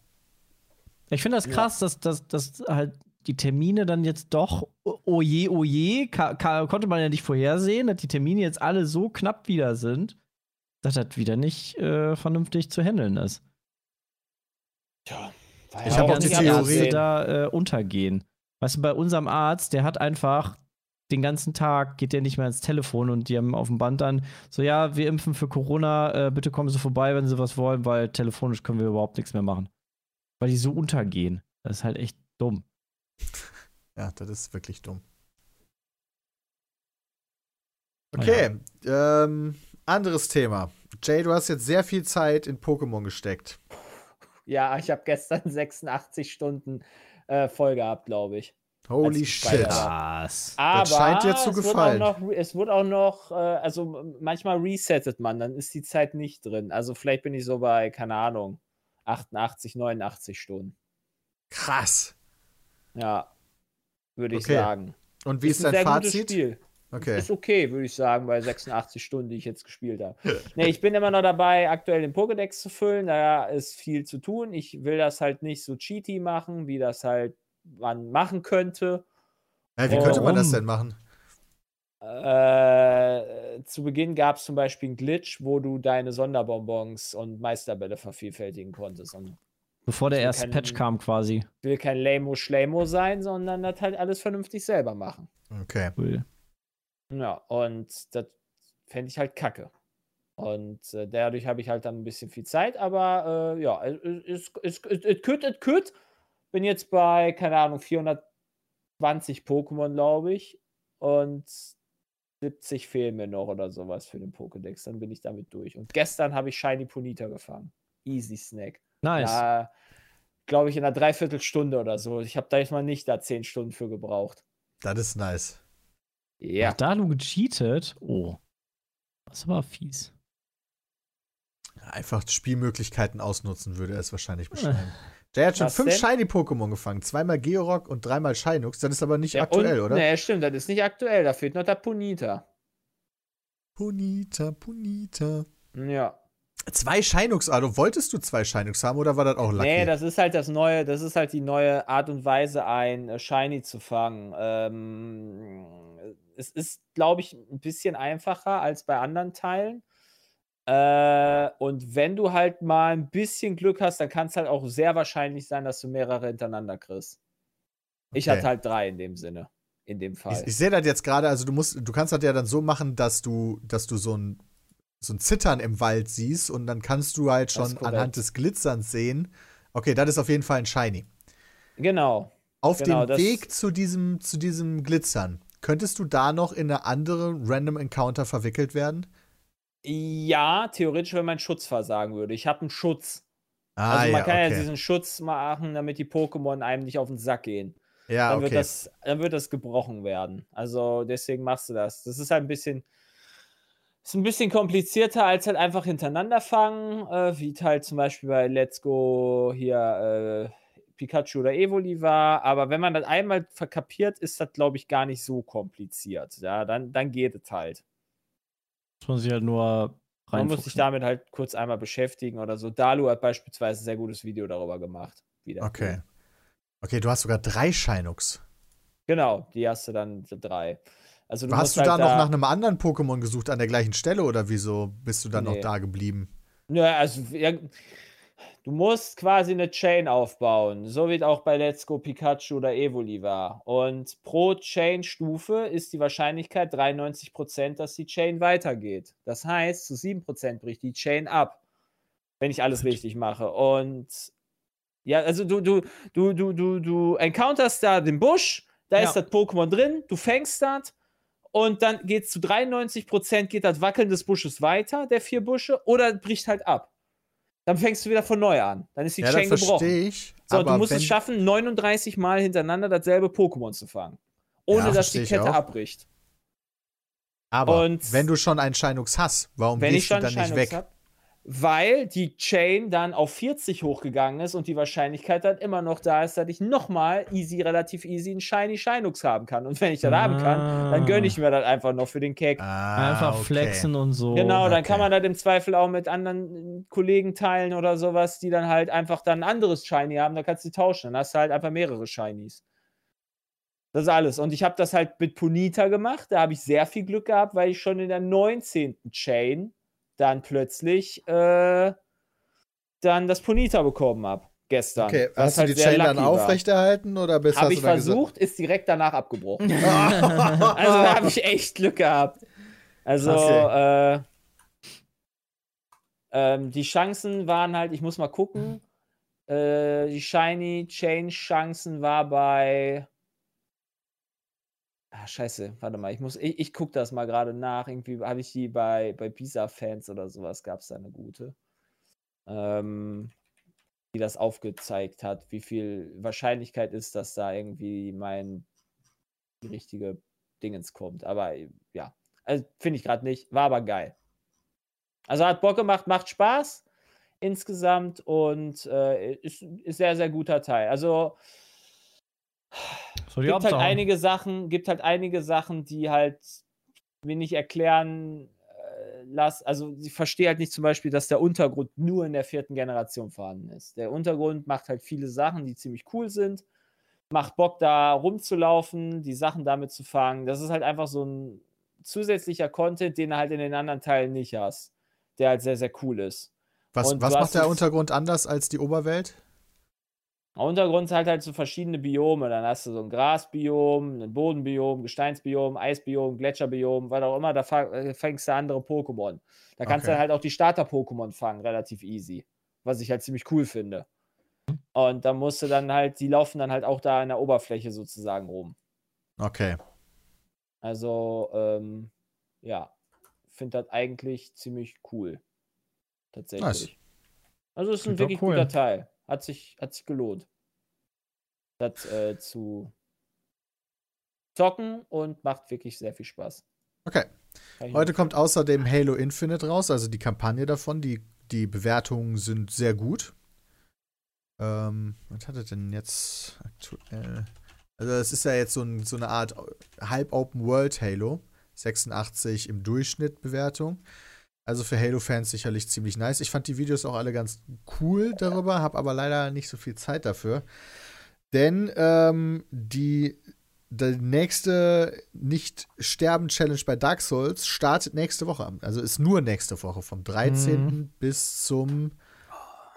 S3: Ich finde das
S2: Ja.
S3: krass, dass, dass, dass halt die Termine dann jetzt doch, oh je, oh je, konnte man ja nicht vorhersehen, dass die Termine jetzt alle so knapp wieder sind, dass das wieder nicht äh, vernünftig zu handeln ist.
S2: Tja, war
S1: Ich
S2: ja
S1: hab auch
S2: nicht
S1: die Theorie-
S3: da äh, untergehen. Weißt du, bei unserem Arzt, der hat einfach den ganzen Tag geht der nicht mehr ans Telefon und die haben auf dem Band dann so, ja, wir impfen für Corona, äh, bitte kommen Sie vorbei, wenn Sie was wollen, weil telefonisch können wir überhaupt nichts mehr machen. Weil die so untergehen. Das ist halt echt dumm.
S1: Ja, das ist wirklich dumm.
S3: Na
S1: Okay, ähm, anderes Thema. Jay, du hast jetzt sehr viel Zeit in Pokémon gesteckt.
S2: Ja, ich habe gestern 86 Stunden äh, voll gehabt, glaube ich.
S1: Holy shit.
S3: Was?
S2: Aber
S1: scheint dir zu
S2: es
S1: gefallen.
S2: Wird auch noch, es wird auch noch, äh, also manchmal resettet man, dann ist die Zeit nicht drin. Also vielleicht bin ich so bei, keine Ahnung, 88, 89 Stunden.
S1: Krass.
S2: Ja, würde ich
S1: Okay.
S2: sagen.
S1: Und wie ist,
S2: ein
S1: dein Fazit?
S2: Spiel.
S1: Okay.
S2: Ist okay, würde ich sagen, bei 86 Stunden, die ich jetzt gespielt habe. nee, ich bin immer noch dabei, aktuell den Pokédex zu füllen. Da ist viel zu tun. Ich will das halt nicht so cheaty machen, wie das halt man machen könnte.
S1: Ja, wie könnte man das denn machen?
S2: Äh, zu Beginn gab es zum Beispiel einen Glitch, wo du deine Sonderbonbons und Meisterbälle vervielfältigen konntest. Und
S3: Bevor der erste
S2: kein-
S3: Patch kam quasi.
S2: ich will kein Lamo-Schlamo sein, sondern das halt alles vernünftig selber machen.
S1: Okay.
S3: Cool.
S2: Ja, und das fände ich halt kacke. Und äh, dadurch habe ich halt dann ein bisschen viel Zeit, aber äh, ja, es es- es- could. Bin jetzt bei, keine Ahnung, 420 Pokémon, glaube ich. Und 70 fehlen mir noch oder sowas für den Pokédex. Dann bin ich damit durch. Und gestern habe ich Shiny Ponita gefangen. Easy Snack.
S3: Nice.
S2: Da, glaube ich, in einer Dreiviertelstunde oder so. Ich habe da jetzt mal nicht da 10 Stunden für gebraucht.
S1: Das ist nice.
S2: Ja.
S3: Hat Dalu gecheatet? Oh. Das war fies.
S1: Einfach Spielmöglichkeiten ausnutzen, würde er es wahrscheinlich beschreiben. Der hat schon
S2: Was
S1: fünf? Shiny-Pokémon gefangen. Zweimal Georock und dreimal Shinux. Das ist aber nicht
S2: Ja,
S1: aktuell,
S2: und,
S1: oder?
S2: Nee, stimmt, das ist nicht aktuell. Da fehlt noch der Punita.
S1: Punita, Punita.
S2: Ja.
S1: Zwei Shinux, also wolltest du zwei Shinux haben oder war das auch Lucky?
S2: Nee, das ist halt das neue, das ist halt die neue Art und Weise, ein äh, Shiny zu fangen. Ähm, es ist, glaube ich, ein bisschen einfacher als bei anderen Teilen. Äh, und wenn du halt mal ein bisschen Glück hast, dann kann es halt auch sehr wahrscheinlich sein, dass du mehrere hintereinander kriegst. Ich
S1: Okay.
S2: hatte halt drei in dem Sinne. In dem Fall.
S1: Ich, ich sehe das jetzt gerade, also du musst, du kannst das ja dann so machen, dass du, dass du so ein, so ein Zittern im Wald siehst und dann kannst du halt schon anhand des Glitzerns sehen, okay, das ist auf jeden Fall ein Shiny.
S2: genau.
S1: Auf
S2: Genau,
S1: dem Weg zu diesem, zu diesem Glitzern, könntest du da noch in eine andere Random Encounter verwickelt werden?
S2: Ja, theoretisch, wenn mein Schutz versagen würde. Ich habe einen Schutz.
S1: Ah,
S2: also man
S1: ja,
S2: kann ja
S1: okay.
S2: diesen Schutz machen, damit die Pokémon einem nicht auf den Sack gehen.
S1: ja,
S2: dann,
S1: okay.
S2: wird das, dann wird das gebrochen werden. Also deswegen machst du das. Das ist halt ein bisschen, ist ein bisschen komplizierter als halt einfach hintereinander fangen, äh, wie halt zum Beispiel bei Let's Go hier äh, Pikachu oder Evoli war. Aber wenn man das einmal verkapiert, ist das, glaube ich, gar nicht so kompliziert. Ja, dann, dann geht es halt.
S3: Muss man sich halt nur
S2: Man muss sich damit halt kurz einmal beschäftigen oder so. Dalu hat beispielsweise ein sehr gutes Video darüber gemacht. wie das
S1: Okay. Okay, du hast sogar drei Shinux.
S2: Genau, die hast du dann drei. Also du
S1: hast du da
S2: halt
S1: noch nach einem anderen Pokémon gesucht an der gleichen Stelle oder wieso bist du dann noch
S2: Nee.
S1: da geblieben?
S2: Ja, also ja, du musst quasi eine Chain aufbauen, so wie es auch bei Let's Go Pikachu oder Evoli war. Und pro Chain-Stufe ist die Wahrscheinlichkeit 93%, dass die Chain weitergeht. Das heißt, zu 7% bricht die Chain ab, wenn ich alles richtig mache. Und ja, also du, du, du, du, du, du encounterst da den Busch, da
S3: Ja.
S2: ist das Pokémon drin, du fängst das und dann geht es zu 93% geht das Wackeln des Busches weiter, der vier Busche, oder bricht halt ab. Dann fängst du wieder von neu an. Dann ist die
S1: ja, das
S2: Chain gebrochen.
S1: verstehe ich.
S2: So,
S1: aber
S2: du musst es schaffen, 39 Mal hintereinander dasselbe Pokémon zu fangen. Ohne
S1: Ja,
S2: dass die Kette abbricht.
S1: Aber
S2: und-
S1: wenn du schon einen Shinux hast, warum gehst du
S2: dann
S1: nicht weg?
S2: hab, weil die Chain dann auf 40 hochgegangen ist und die Wahrscheinlichkeit dann immer noch da ist, dass ich nochmal easy, relativ easy einen Shiny Shinux haben kann. Und wenn ich das haben kann, dann gönne ich mir das einfach noch für den Cake.
S1: Ah,
S3: Einfach
S1: okay.
S3: flexen und so.
S2: Genau, dann
S1: okay.
S2: kann man das im Zweifel auch mit anderen äh, Kollegen teilen oder sowas, die dann halt einfach dann ein anderes Shiny haben, dann kannst du die tauschen. Dann hast du halt einfach mehrere Shinies. Das ist alles. Und ich habe das halt mit Punita gemacht. Da habe ich sehr viel Glück gehabt, weil ich schon in der 19. Chain dann plötzlich äh, dann das Punita bekommen habe. Gestern.
S1: Okay, hast du
S2: halt
S1: die Chain dann
S2: war.
S1: aufrechterhalten oder bist
S2: Habe
S1: hast
S2: ich
S1: du
S2: versucht, ist direkt danach abgebrochen.
S1: gesagt,
S2: Also da habe ich echt Glück gehabt. Also,
S1: Okay.
S2: äh, ähm, die Chancen waren halt, ich muss mal gucken. Äh, die Shiny Change Chancen war bei. Ah, scheiße, warte mal, ich muss, ich, ich gucke das mal gerade nach. Irgendwie habe ich die bei, bei Pisa-Fans oder sowas, gab es da eine gute. Ähm, die das aufgezeigt hat, wie viel Wahrscheinlichkeit ist, dass da irgendwie mein richtige Dingens kommt. Aber ja, also finde ich gerade nicht, war aber geil. Also hat Bock gemacht, macht Spaß insgesamt und äh, ist, ist sehr, sehr guter Teil. Also
S3: So die
S2: gibt halt einige Sachen, gibt halt einige Sachen, die halt mir nicht erklären äh, lass, also ich verstehe halt nicht zum Beispiel, dass der Untergrund nur in der vierten Generation vorhanden ist. Der Untergrund macht halt viele Sachen, die ziemlich cool sind, macht Bock da rumzulaufen, die Sachen damit zu fangen. Das ist halt einfach so ein zusätzlicher Content, den du halt in den anderen Teilen nicht hast, der halt sehr, sehr cool ist.
S1: Was, was macht der Untergrund anders als die Oberwelt?
S2: Der Untergrund hat halt so verschiedene Biome. Dann hast du so ein Grasbiom, ein Bodenbiom, Gesteinsbiom, Eisbiom, Gletscherbiom, was auch immer. Da äh, fängst du andere Pokémon. Da kannst du
S1: Okay.
S2: dann halt auch die Starter-Pokémon fangen, relativ easy. Was ich halt ziemlich cool finde. Und da musst du dann halt, die laufen dann halt auch da in der Oberfläche sozusagen rum.
S1: Okay.
S2: Also, ähm, ja, finde das eigentlich ziemlich cool. Tatsächlich.
S1: Nice.
S2: Also, es ist ein
S3: Klingt
S2: wirklich
S3: cool.
S2: guter Teil. Hat sich, hat sich gelohnt. Das äh, zu zocken und macht wirklich sehr viel Spaß.
S1: Okay. Heute kommt außerdem Halo Infinite raus, also die Kampagne davon. Die, die Bewertungen sind sehr gut. Ähm, was hat er denn jetzt aktuell? Also, es ist ja jetzt so, ein, so eine Art halb-Open World Halo. 86 im Durchschnitt Bewertung. Also für Halo-Fans sicherlich ziemlich nice. Ich fand die Videos auch alle ganz cool darüber, habe aber leider nicht so viel Zeit dafür. Denn ähm, die, die nächste Nicht-Sterben-Challenge bei Dark Souls startet nächste Woche. Also ist nur nächste Woche, vom 13. bis zum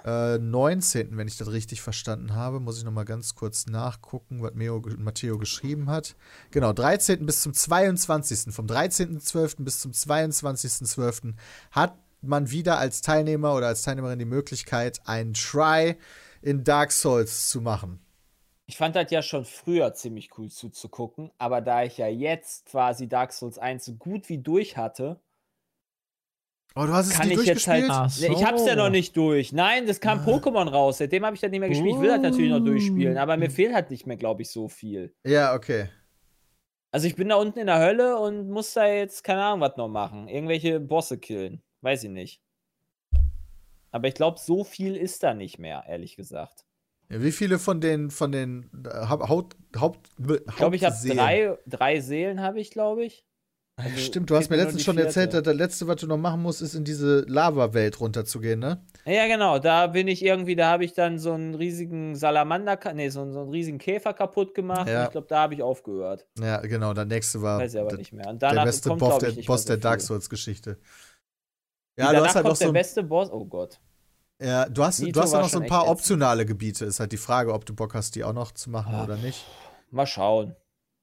S1: äh, 19., wenn ich das richtig verstanden habe. Muss ich noch mal ganz kurz nachgucken, was Meo, Matteo geschrieben hat. Genau, 13. bis zum 22. Vom 13.12. bis zum 22.12. hat man wieder als Teilnehmer oder als Teilnehmerin die Möglichkeit, einen Try in Dark Souls zu machen.
S2: Ich fand das ja schon früher ziemlich cool zuzugucken, aber da ich ja jetzt quasi Dark Souls 1 so gut wie durch hatte,
S1: Oh, du hast es
S2: kann
S1: nicht
S2: ich jetzt halt.
S1: durchgespielt?
S2: Ne, Ich hab's ja
S3: so.
S2: noch nicht durch. Nein, das kam
S1: Ah.
S2: Pokémon raus. Seitdem habe ich das nicht mehr gespielt. Ich will das natürlich noch durchspielen, aber mir fehlt halt nicht mehr, glaube ich, so viel.
S1: Ja, okay.
S2: Also ich bin da unten in der Hölle und muss da jetzt, keine Ahnung, was noch machen. Irgendwelche Bosse killen. Weiß ich nicht. Aber ich glaube, so viel ist da nicht mehr, ehrlich gesagt.
S1: Ja, wie viele von den von den äh, Haupt, Haupt, Haupt
S2: Ich glaube, ich habe drei, drei Seelen, habe ich, glaube ich. Also
S1: Stimmt, du hast mir letztens schon erzählt, dass das letzte, was du noch machen musst, ist in diese Lava-Welt runterzugehen, ne?
S2: Ja, genau. Da bin ich irgendwie, da habe ich dann so einen riesigen Salamander, nee, so, einen- so einen riesigen Käfer kaputt gemacht.
S1: Ja.
S2: Und ich glaube, da habe ich aufgehört.
S1: Ja, genau, der nächste war
S2: Weiß ich aber
S1: der,
S2: nicht mehr. Und
S1: der beste
S2: kommt,
S1: Boss, der, Boss der Dark. Souls-Geschichte. Ja, du hast halt noch
S2: der
S1: so ein,
S2: beste Boss. Oh Gott.
S1: ja, du hast,
S2: Nito
S1: du hast ja noch so ein paar optionale Gebiete. Ist halt die Frage, ob du Bock hast, die auch noch zu machen
S2: Ah.
S1: oder nicht.
S2: Mal schauen.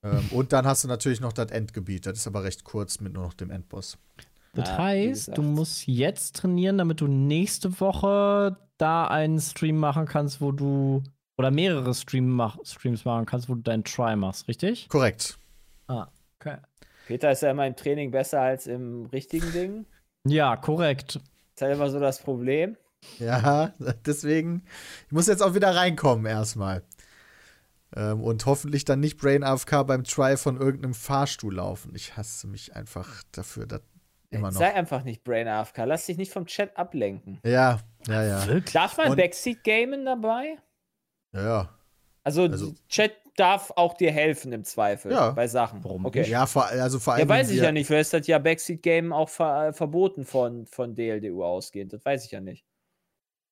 S1: Ähm, und dann hast du natürlich noch das Endgebiet. Das ist aber recht kurz mit nur noch dem Endboss.
S3: Das
S2: Ja, wie
S3: heißt, du musst jetzt trainieren, damit du nächste Woche da einen Stream machen kannst, wo du oder mehrere Stream mach, Streams machen kannst, wo du deinen Try machst, richtig?
S1: Korrekt.
S3: Ah, okay.
S2: Peter ist ja immer im Training besser als im richtigen Ding.
S3: Ja, korrekt.
S2: ist halt immer so das Problem.
S1: Ja, deswegen, ich muss jetzt auch wieder reinkommen erstmal. Ähm, und hoffentlich dann nicht Brain AFK beim Try von irgendeinem Fahrstuhl laufen. Ich hasse mich einfach dafür, dass immer noch.
S2: Sei einfach nicht Brain AFK. Lass dich nicht vom Chat ablenken.
S1: Ja, ja, ja.
S3: Wirklich?
S2: Darf man
S1: Und-
S2: Backseat gamen dabei?
S1: Ja, ja.
S2: Also,
S1: Also-
S2: Chat darf auch dir helfen im Zweifel
S1: Ja.
S2: bei Sachen.
S3: Warum
S2: okay.
S1: Ja, vor, also vor allem.
S2: Ja, weiß ich ja nicht. Vielleicht ist das ja Backseat Game auch ver äh, verboten von, von DLDU ausgehend. Das weiß ich ja nicht.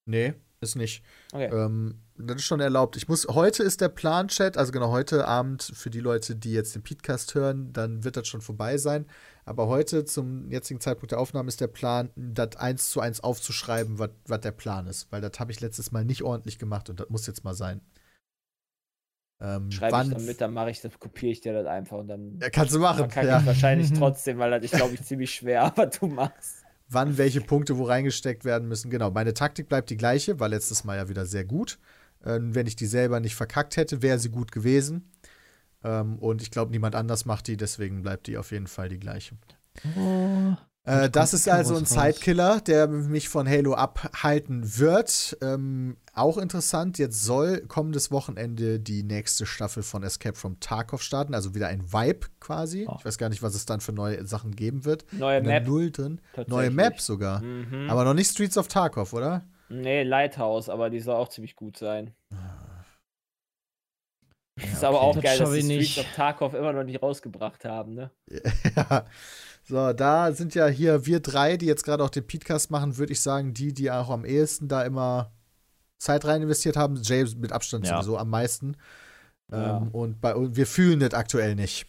S1: Nee, ist nicht.
S2: Okay.
S1: Ähm, das ist schon erlaubt. Ich muss, heute ist der Plan-Chat, also genau heute Abend für die Leute, die jetzt den Podcast hören, dann wird das schon vorbei sein. Aber heute, zum jetzigen Zeitpunkt der Aufnahme, ist der Plan, das eins zu eins aufzuschreiben, was der Plan ist. Weil das habe ich letztes Mal nicht ordentlich gemacht und das muss jetzt mal sein. Ähm,
S2: Schreibe ich dann mit, dann mache ich das, kopiere ich dir das einfach und dann
S1: ja, kannst du machen.
S2: verkacke
S1: Ja.
S2: ich wahrscheinlich trotzdem, weil das ist, glaube ich, ziemlich schwer, aber du machst.
S1: wann welche Punkte wo reingesteckt werden müssen. Genau, meine Taktik bleibt die gleiche, war letztes Mal ja wieder sehr gut. Ähm, wenn ich die selber nicht verkackt hätte, wäre sie gut gewesen. Ähm, und ich glaube, niemand anders macht die, deswegen bleibt die auf jeden Fall die gleiche.
S3: Oh.
S1: Äh, das ist also ein. Zeitkiller, der mich von Halo abhalten wird. Ähm, auch interessant, jetzt soll kommendes Wochenende die nächste Staffel von Escape from Tarkov starten, also wieder ein Vibe quasi.
S3: Oh.
S1: Ich weiß gar nicht, was es dann für neue Sachen geben wird.
S2: Neue Map.
S1: Null drin. Neue. Map sogar.
S2: Mhm.
S1: Aber noch nicht Streets of Tarkov, oder?
S2: Nee, Lighthouse, aber die soll auch ziemlich gut sein.
S1: Ja,
S2: ist aber auch
S3: Das
S2: geil, dass die Streets
S3: nicht.
S2: of Tarkov immer noch nicht rausgebracht haben, ne?
S1: Ja. So, da sind ja hier wir drei, die jetzt gerade auch den Podcast machen, würde ich sagen, die, die auch am ehesten da immer Zeit rein investiert haben. Jay mit Abstand
S3: Ja.
S1: sowieso am meisten.
S2: Ja.
S1: Ähm, und bei und wir fühlen das aktuell nicht.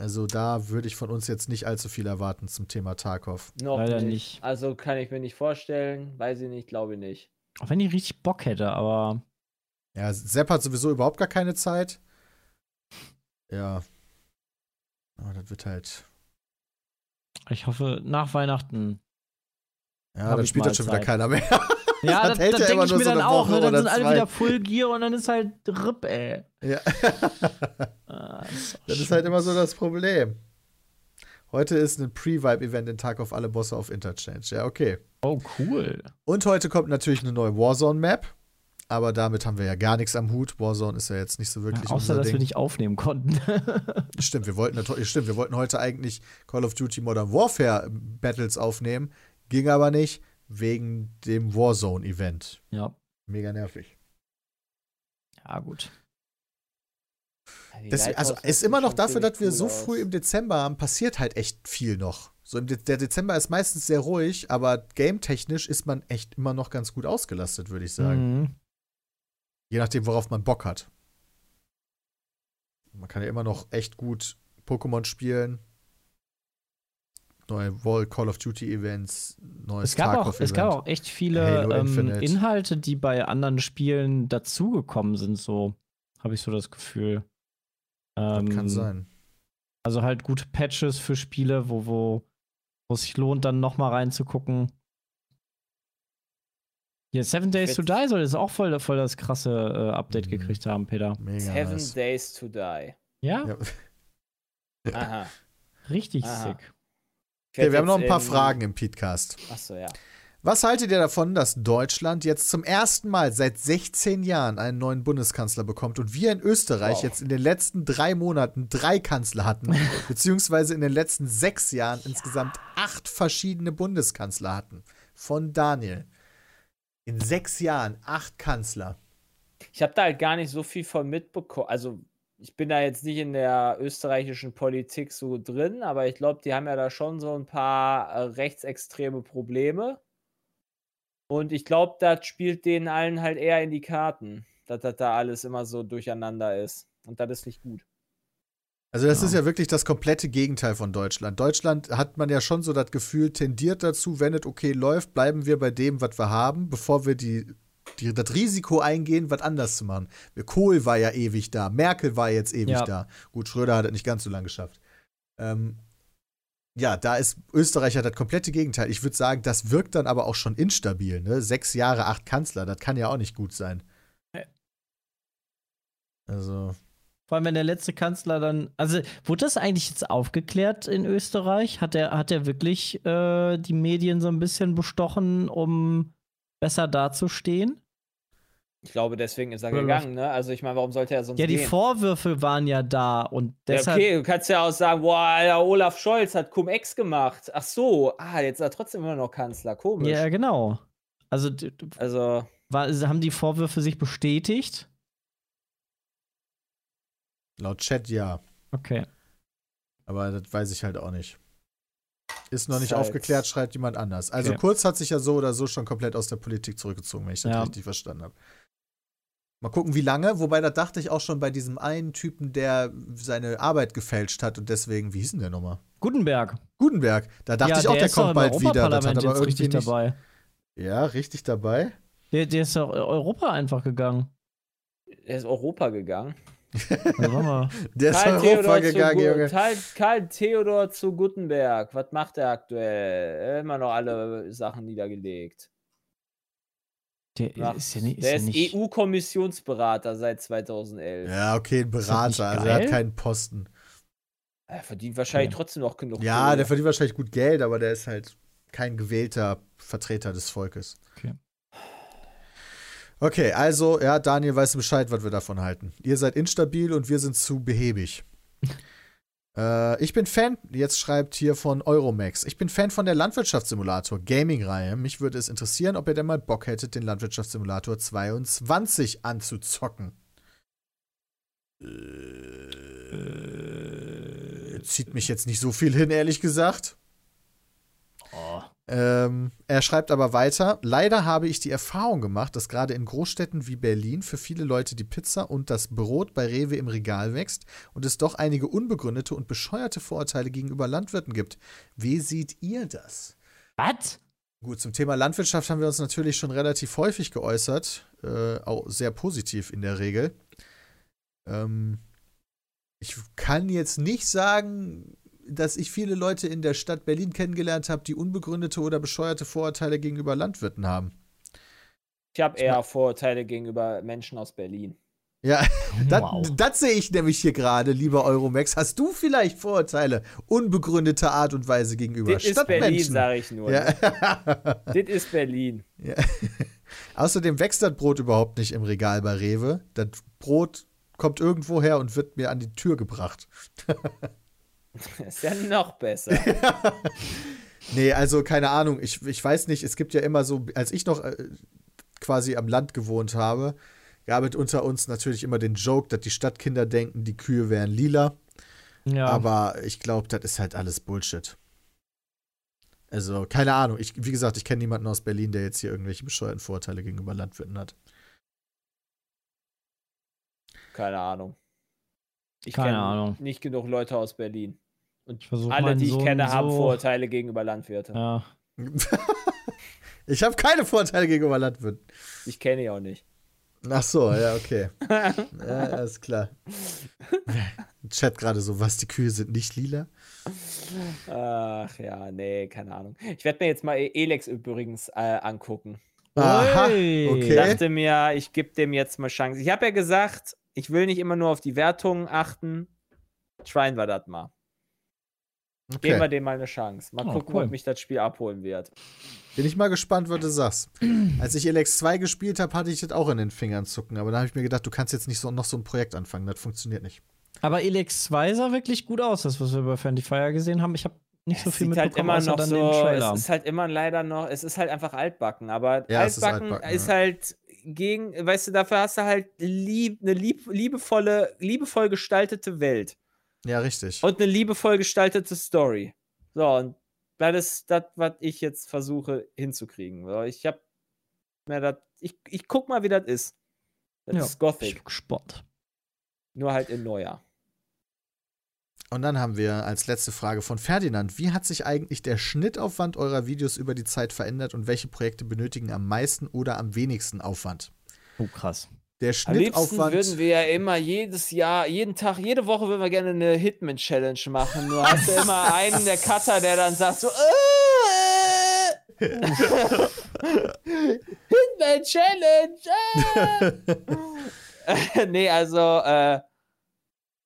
S1: Also da würde ich von uns jetzt nicht allzu viel erwarten zum Thema Tarkov.
S2: Noch
S3: Leider
S2: nicht.
S3: nicht.
S2: Also kann ich mir nicht vorstellen, weiß ich nicht, glaube ich nicht.
S3: Auch wenn ich richtig Bock hätte, aber
S1: Ja, Sepp hat sowieso überhaupt gar keine Zeit. Ja. Aber das wird halt.
S3: ich hoffe, nach Weihnachten.
S1: Ja, dann spielt das schon wieder
S3: Zeit.
S1: keiner mehr.
S3: Ja,
S1: Das
S3: das,
S1: hält
S3: das
S1: ja
S3: denke ich mir
S1: so
S3: dann auch. Ne? Dann sind alle wieder Full Gear und dann ist halt RIP, ey.
S1: ja.
S3: Ah, das ist,
S1: Das ist halt immer so das Problem. Heute ist ein Pre-Vibe-Event in Tag auf alle Bosse auf Interchange. Ja, okay.
S3: Oh, cool.
S1: Und heute kommt natürlich eine neue Warzone-Map. Aber damit haben wir ja gar nichts am Hut. Warzone ist ja jetzt nicht so wirklich
S3: Ja, außer, dass
S1: Ding.
S3: wir nicht aufnehmen konnten.
S1: Stimmt, wir wollten stimmt, wir wollten heute eigentlich Call of Duty Modern Warfare Battles aufnehmen, ging aber nicht wegen dem Warzone Event.
S3: ja.
S1: Mega nervig.
S3: Ja, gut.
S1: Das, also ist immer noch dafür, dass wir
S2: cool
S1: so
S2: aus.
S1: früh im Dezember haben, passiert halt echt viel noch. So De der Dezember ist meistens sehr ruhig, aber game-technisch ist man echt immer noch ganz gut ausgelastet, würde ich sagen.
S3: Mhm.
S1: Je nachdem, worauf man Bock hat. Man kann ja immer noch echt gut Pokémon spielen. Neue Wall Call of Duty Events, neues
S3: Es gab, auch,
S1: Tarkov
S3: es gab
S1: Event.
S3: auch echt viele ähm. Inhalte, die bei anderen Spielen dazugekommen sind, so habe ich so das Gefühl.
S1: Das
S3: Ähm,
S1: kann sein.
S3: Also halt gute Patches für Spiele, wo, wo, wo es sich lohnt, dann noch mal reinzugucken. Hier, Seven Days to Die soll jetzt auch voll, voll das krasse äh, Update
S1: Mhm.
S3: gekriegt haben, Peter.
S1: Mega
S2: Seven
S1: nice.
S2: Days to Die.
S3: Ja,
S1: Ja.
S2: Aha.
S3: richtig
S2: Aha.
S3: sick.
S1: Okay, wir haben noch ein paar Fragen im Podcast.
S2: Achso, ja.
S1: Was haltet ihr davon, dass Deutschland jetzt zum ersten Mal seit 16 Jahren einen neuen Bundeskanzler bekommt und wir in Österreich
S2: Wow.
S1: jetzt in den letzten drei Monaten drei Kanzler hatten, beziehungsweise in den letzten sechs Jahren insgesamt acht verschiedene Bundeskanzler hatten? Von Daniel. In sechs Jahren acht Kanzler.
S2: Ich habe da halt gar nicht so viel von mitbekommen. Also, ich bin da jetzt nicht in der österreichischen Politik so drin, aber ich glaube, die haben ja da schon so ein paar äh, rechtsextreme Probleme. Und ich glaube, das spielt denen allen halt eher in die Karten, dass das da alles immer so durcheinander ist. Und das ist nicht gut.
S1: Also das
S3: Ja.
S1: ist ja wirklich das komplette Gegenteil von Deutschland. Deutschland hat man ja schon so das Gefühl, tendiert dazu, wenn es okay läuft, bleiben wir bei dem, was wir haben, bevor wir die, die, das Risiko eingehen, was anders zu machen. Kohl war ja ewig da, Merkel war jetzt ewig
S3: Ja.
S1: da. Gut, Schröder hat es nicht ganz so lange geschafft. Ähm, ja, da ist Österreich ja das komplette Gegenteil. Ich würde sagen, das wirkt dann aber auch schon instabil. Ne? Sechs Jahre, acht Kanzler, das kann ja auch nicht gut sein. Also,
S3: Vor allem, wenn der letzte Kanzler dann. Also, wurde das eigentlich jetzt aufgeklärt in Österreich? Hat er hat er wirklich äh, die Medien so ein bisschen bestochen, um besser dazustehen?
S2: Ich glaube, deswegen ist er
S3: Oder
S2: gegangen, ne? Also, ich meine, warum sollte er sonst
S3: Ja, die
S2: gehen?
S3: Vorwürfe waren ja da und
S2: Ja,
S3: deshalb.
S2: okay, du kannst ja auch sagen, boah, Alter, Olaf Scholz hat Cum-Ex gemacht. Ach so, ah, jetzt ist er trotzdem immer noch Kanzler. Komisch.
S3: Ja, genau. Also
S2: Also,
S3: war, haben die Vorwürfe sich bestätigt?
S1: laut Chat ja.
S3: Okay.
S1: Aber das weiß ich halt auch nicht. Ist noch nicht
S2: Ist halt-
S1: aufgeklärt, schreibt jemand anders. Also
S3: Okay.
S1: Kurz hat sich ja so oder so schon komplett aus der Politik zurückgezogen, wenn ich das
S3: Ja.
S1: richtig verstanden habe. Mal gucken, wie lange. Wobei, da dachte ich auch schon bei diesem einen Typen, der seine Arbeit gefälscht hat und deswegen, wie hieß denn der nochmal?
S3: Gutenberg.
S1: Gutenberg. Da dachte ich auch, der
S3: ist doch
S1: kommt bald wieder. Das hat
S3: Europaparlament
S1: aber irgendwie
S3: richtig
S1: nicht.
S3: dabei.
S1: Ja, richtig dabei.
S3: Der, der ist doch Europa einfach gegangen.
S2: er ist Europa gegangen.
S1: Der ist
S2: Karl
S1: Europa
S2: Theodor,
S1: gegangen, Junge.
S2: Karl, Karl Theodor zu Gutenberg. Was macht er aktuell? Immer noch alle Sachen niedergelegt.
S3: Der
S2: Ach,
S3: ist ja nicht. Ist
S2: der
S3: ja
S2: ist
S3: nicht
S2: EU-Kommissionsberater seit 2011.
S1: Ja, okay, ein Berater. Also er hat keinen Posten.
S2: Er verdient wahrscheinlich
S3: Okay.
S2: trotzdem noch genug.
S1: Ja,
S2: Kohle.
S1: der verdient wahrscheinlich gut Geld, aber der ist halt kein gewählter Vertreter des Volkes.
S3: Okay.
S1: Okay, also, ja, Daniel weiß Bescheid, was wir davon halten. Ihr seid instabil und wir sind zu behäbig. äh, ich bin Fan, jetzt schreibt hier von Euromax, ich bin Fan von der Landwirtschaftssimulator Gaming-Reihe. Mich würde es interessieren, ob ihr denn mal Bock hättet, den Landwirtschaftssimulator 22 anzuzocken. Äh, zieht mich jetzt nicht so viel hin, ehrlich gesagt. Ähm, er schreibt aber weiter: Leider habe ich die Erfahrung gemacht, dass gerade in Großstädten wie Berlin für viele Leute die Pizza und das Brot bei Rewe im Regal wächst und es doch einige unbegründete und bescheuerte Vorurteile gegenüber Landwirten gibt. Wie seht ihr das?
S3: Was?
S1: Gut, zum Thema Landwirtschaft haben wir uns natürlich schon relativ häufig geäußert, äh, auch sehr positiv in der Regel. Ähm, ich kann jetzt nicht sagen, dass ich viele Leute in der Stadt Berlin kennengelernt habe, die unbegründete oder bescheuerte Vorurteile gegenüber Landwirten haben.
S2: Ich habe eher Vorurteile gegenüber Menschen aus Berlin.
S1: Ja, das,
S3: Wow.
S1: das sehe ich nämlich hier gerade, lieber Euromax. Hast du vielleicht Vorurteile unbegründeter Art und Weise gegenüber
S2: Das ist Berlin,
S1: Stadtmenschen?
S2: sage ich nur.
S1: Ja.
S2: Das ist Berlin.
S1: Ja. Außerdem wächst das Brot überhaupt nicht im Regal bei Rewe. Das Brot kommt irgendwo her und wird mir an die Tür gebracht.
S2: Ist ja noch besser.
S1: Nee, also keine Ahnung. Ich, ich weiß nicht, es gibt ja immer so, als ich noch äh, quasi am Land gewohnt habe, gab es unter uns natürlich immer den Joke, dass die Stadtkinder denken, die Kühe wären lila.
S3: Ja.
S1: Aber ich glaube, das ist halt alles Bullshit. Also, keine Ahnung. Ich, wie gesagt, ich kenne niemanden aus Berlin, der jetzt hier irgendwelche bescheuerten Vorurteile gegenüber Landwirten hat.
S2: Keine Ahnung. Ich
S3: Keine Ahnung.
S2: nicht genug Leute aus Berlin. Und
S3: Ich versuch
S2: alle, die ich
S3: Sohn
S2: kenne, haben
S3: so-
S2: Vorurteile gegenüber Landwirten.
S3: Ja.
S1: ich habe keine Vorteile gegenüber Landwirten.
S2: Ich kenne die auch nicht.
S1: Ach so, ja, okay. ja, alles klar. Chat gerade so, was, die Kühe sind nicht lila?
S2: Ach ja, nee, keine Ahnung. Ich werde mir jetzt mal E- Elex übrigens äh, angucken.
S1: Aha,
S3: Ui.
S2: Ich
S1: okay.
S2: dachte mir, ich gebe dem jetzt mal Chance. Ich habe ja gesagt, ich will nicht immer nur auf die Wertungen achten. Tryen wir das mal. Geben wir
S1: okay.
S2: dem mal eine Chance. Mal
S3: Oh,
S2: gucken,
S3: cool.
S2: ob mich das Spiel abholen wird.
S1: Bin ich mal gespannt, was du sagst. Als ich Elex 2 gespielt habe, hatte ich das auch in den Fingern zucken. Aber da habe ich mir gedacht, du kannst jetzt nicht so, noch so ein Projekt anfangen. Das funktioniert nicht.
S3: Aber Elex 2 sah wirklich gut aus, das, was wir bei Friendly Fire gesehen haben. Ich habe nicht so
S2: Es
S3: viel
S2: sieht halt
S3: mitbekommen,
S2: immer
S3: außer
S2: noch
S3: dann
S2: so, es ist halt immer leider noch, es ist halt einfach altbacken, aber
S1: Ja, es ist
S2: altbacken,
S1: altbacken,
S2: ist
S1: ja.
S2: halt gegen, weißt du, dafür hast du halt lieb, eine lieb, liebevolle, liebevoll gestaltete Welt
S1: Ja, richtig.
S2: und eine liebevoll gestaltete Story. So, und das ist das, was ich jetzt versuche hinzukriegen. Ich hab mir das, ich, ich guck mal, wie das ist. Das
S3: Ja,
S2: ist
S3: ich
S2: Gothic,
S3: bin gespannt.
S2: nur halt in neuer.
S1: Und dann haben wir als letzte Frage von Ferdinand. Wie hat sich eigentlich der Schnittaufwand eurer Videos über die Zeit verändert und welche Projekte benötigen am meisten oder am wenigsten Aufwand?
S3: Oh, krass.
S1: Der
S2: Am liebsten
S1: Schnittaufwand.
S2: würden wir ja immer jedes Jahr, jeden Tag, jede Woche würden wir gerne eine Hitman-Challenge machen. Nur hast du immer einen der Cutter, der dann sagt so, äh, Hitman-Challenge! Äh. nee, also, äh,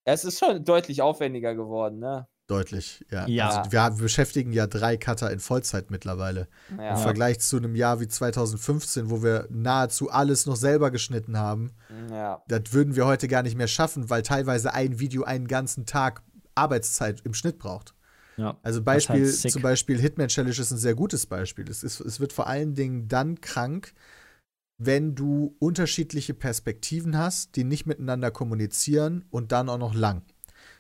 S2: es ist schon deutlich aufwendiger geworden, ne?
S1: Deutlich, ja.
S3: Ja.
S1: Also wir beschäftigen ja drei Cutter in Vollzeit mittlerweile. Im
S2: Ja,
S1: Vergleich zu einem Jahr wie 2015, wo wir nahezu alles noch selber geschnitten haben.
S2: ja.
S1: Das würden wir heute gar nicht mehr schaffen, weil teilweise ein Video einen ganzen Tag Arbeitszeit im Schnitt braucht.
S3: Ja.
S1: Also
S3: halt
S1: Beispiel,
S3: sick.
S1: zum Beispiel Hitman Challenge ist ein sehr gutes Beispiel. Es, ist, es wird vor allen Dingen dann krank, wenn du unterschiedliche Perspektiven hast, die nicht miteinander kommunizieren und dann auch noch lang.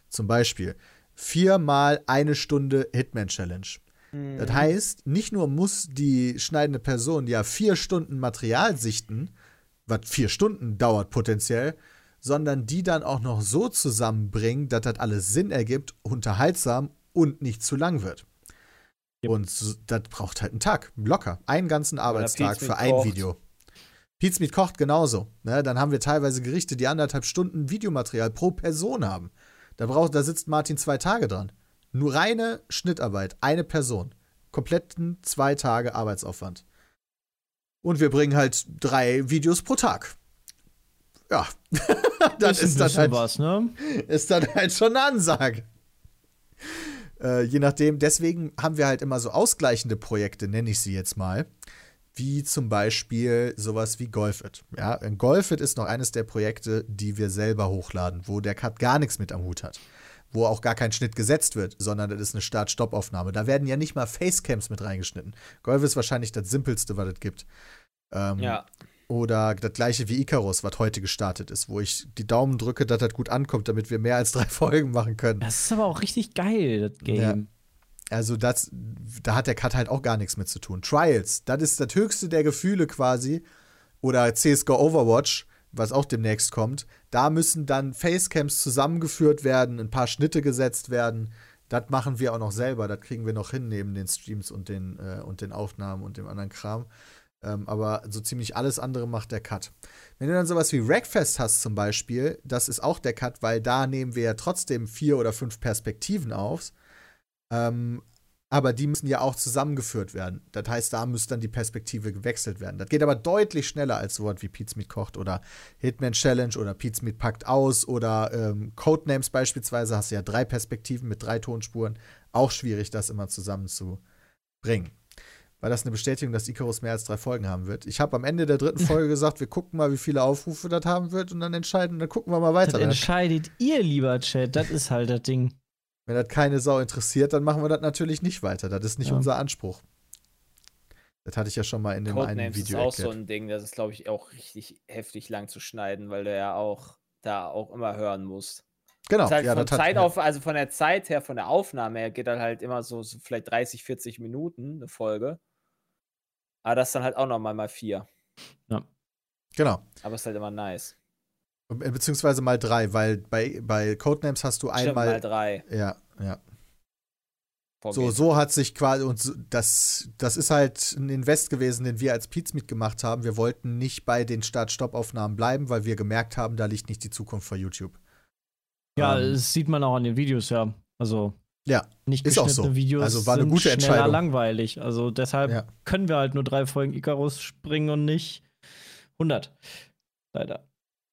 S1: Zum Beispiel viermal eine Stunde Hitman Challenge.
S2: Mhm.
S1: Das heißt, nicht nur muss die schneidende Person ja vier Stunden Material sichten, was vier Stunden dauert potenziell, sondern die dann auch noch so zusammenbringen, dass das alles Sinn ergibt, unterhaltsam und nicht zu lang wird.
S3: Yep.
S1: Und das braucht halt einen Tag, locker. Einen ganzen Arbeitstag für ein. Video. Pizmeat kocht genauso. Ne? Dann haben wir teilweise Gerichte, die anderthalb Stunden Videomaterial pro Person haben. Da, braucht, da sitzt Martin zwei Tage dran. Nur reine Schnittarbeit, eine Person. Kompletten zwei Tage Arbeitsaufwand. Und wir bringen halt drei Videos pro Tag. Ja, das
S3: ein
S1: ist dann, halt,
S3: was, ne?
S1: ist dann halt schon eine Ansage. Äh, je nachdem, deswegen haben wir halt immer so ausgleichende Projekte, nenne ich sie jetzt mal. Wie zum Beispiel sowas wie Golfit. Ja, Golfit ist noch eines der Projekte, die wir selber hochladen, wo der Cut gar nichts mit am Hut hat. Wo auch gar kein Schnitt gesetzt wird, sondern das ist eine Start-Stopp-Aufnahme. Da werden ja nicht mal Facecams mit reingeschnitten. Golf ist wahrscheinlich das simpelste, was es gibt. Ähm,
S2: Ja.
S1: Oder das gleiche wie Icarus, was heute gestartet ist, wo ich die Daumen drücke, dass das gut ankommt, damit wir mehr als drei Folgen machen können.
S3: Das ist aber auch richtig geil, das Game.
S1: Also das, da hat der Cut halt auch gar nichts mit zu tun. Trials, das ist das höchste der Gefühle quasi. Oder CSGO Overwatch, was auch demnächst kommt. Da müssen dann Facecams zusammengeführt werden, ein paar Schnitte gesetzt werden. Das machen wir auch noch selber. Das kriegen wir noch hin neben den Streams und den, äh, und den Aufnahmen und dem anderen Kram. Ähm, aber so ziemlich alles andere macht der Cut. Wenn du dann sowas wie Rackfest hast zum Beispiel, das ist auch der Cut, weil da nehmen wir ja trotzdem vier oder fünf Perspektiven auf. Ähm, aber die müssen ja auch zusammengeführt werden. Das heißt, da muss dann die Perspektive gewechselt werden. Das geht aber deutlich schneller als so was wie Pizmeet kocht oder Hitman Challenge oder Pizmeet packt aus oder ähm, Codenames beispielsweise. Hast du ja drei Perspektiven mit drei Tonspuren. Auch schwierig, das immer zusammenzubringen. War das eine Bestätigung, dass Icarus mehr als drei Folgen haben wird? Ich habe am Ende der dritten Folge gesagt, wir gucken mal, wie viele Aufrufe das haben wird und dann entscheiden, dann gucken wir mal
S3: Das
S1: weiter.
S3: entscheidet ihr, lieber Chat. Das ist halt das Ding.
S1: Wenn das keine Sau interessiert, dann machen wir das natürlich nicht weiter. Das ist nicht
S3: Ja.
S1: unser Anspruch. Das hatte ich ja schon mal in dem einen
S2: Codenames ist
S1: Video
S2: auch so
S1: erklärt.
S2: ein Ding, das ist, glaube ich, auch richtig heftig lang zu schneiden, weil du ja auch da auch immer hören musst.
S1: Genau,
S2: ist halt
S1: ja,
S2: von
S1: das hat,
S2: Zeit auf, also von der Zeit her, von der Aufnahme her, geht dann halt immer so, so vielleicht 30, 40 Minuten eine Folge. Aber das dann halt auch nochmal mal vier.
S1: genau.
S2: Aber ist halt immer nice.
S1: Be- Beziehungsweise mal drei, weil bei, bei Codenames hast du
S2: Stimmt, mal
S1: einmal.
S2: drei.
S1: Ja, ja. So, so hat sich quasi, und das, das ist halt ein Invest gewesen, den wir als Pizmeet gemacht haben. Wir wollten nicht bei den Start-Stopp-Aufnahmen bleiben, weil wir gemerkt haben, da liegt nicht die Zukunft für YouTube.
S3: Ja,
S1: Ähm,
S3: das sieht man auch an den Videos, ja. Also,
S1: Ja,
S3: nicht
S1: ist auch so.
S3: Videos
S1: Also war eine gute
S3: schneller
S1: Entscheidung.
S3: langweilig. Also deshalb
S1: Ja.
S3: können wir halt nur drei Folgen Icarus springen und nicht 100. Leider.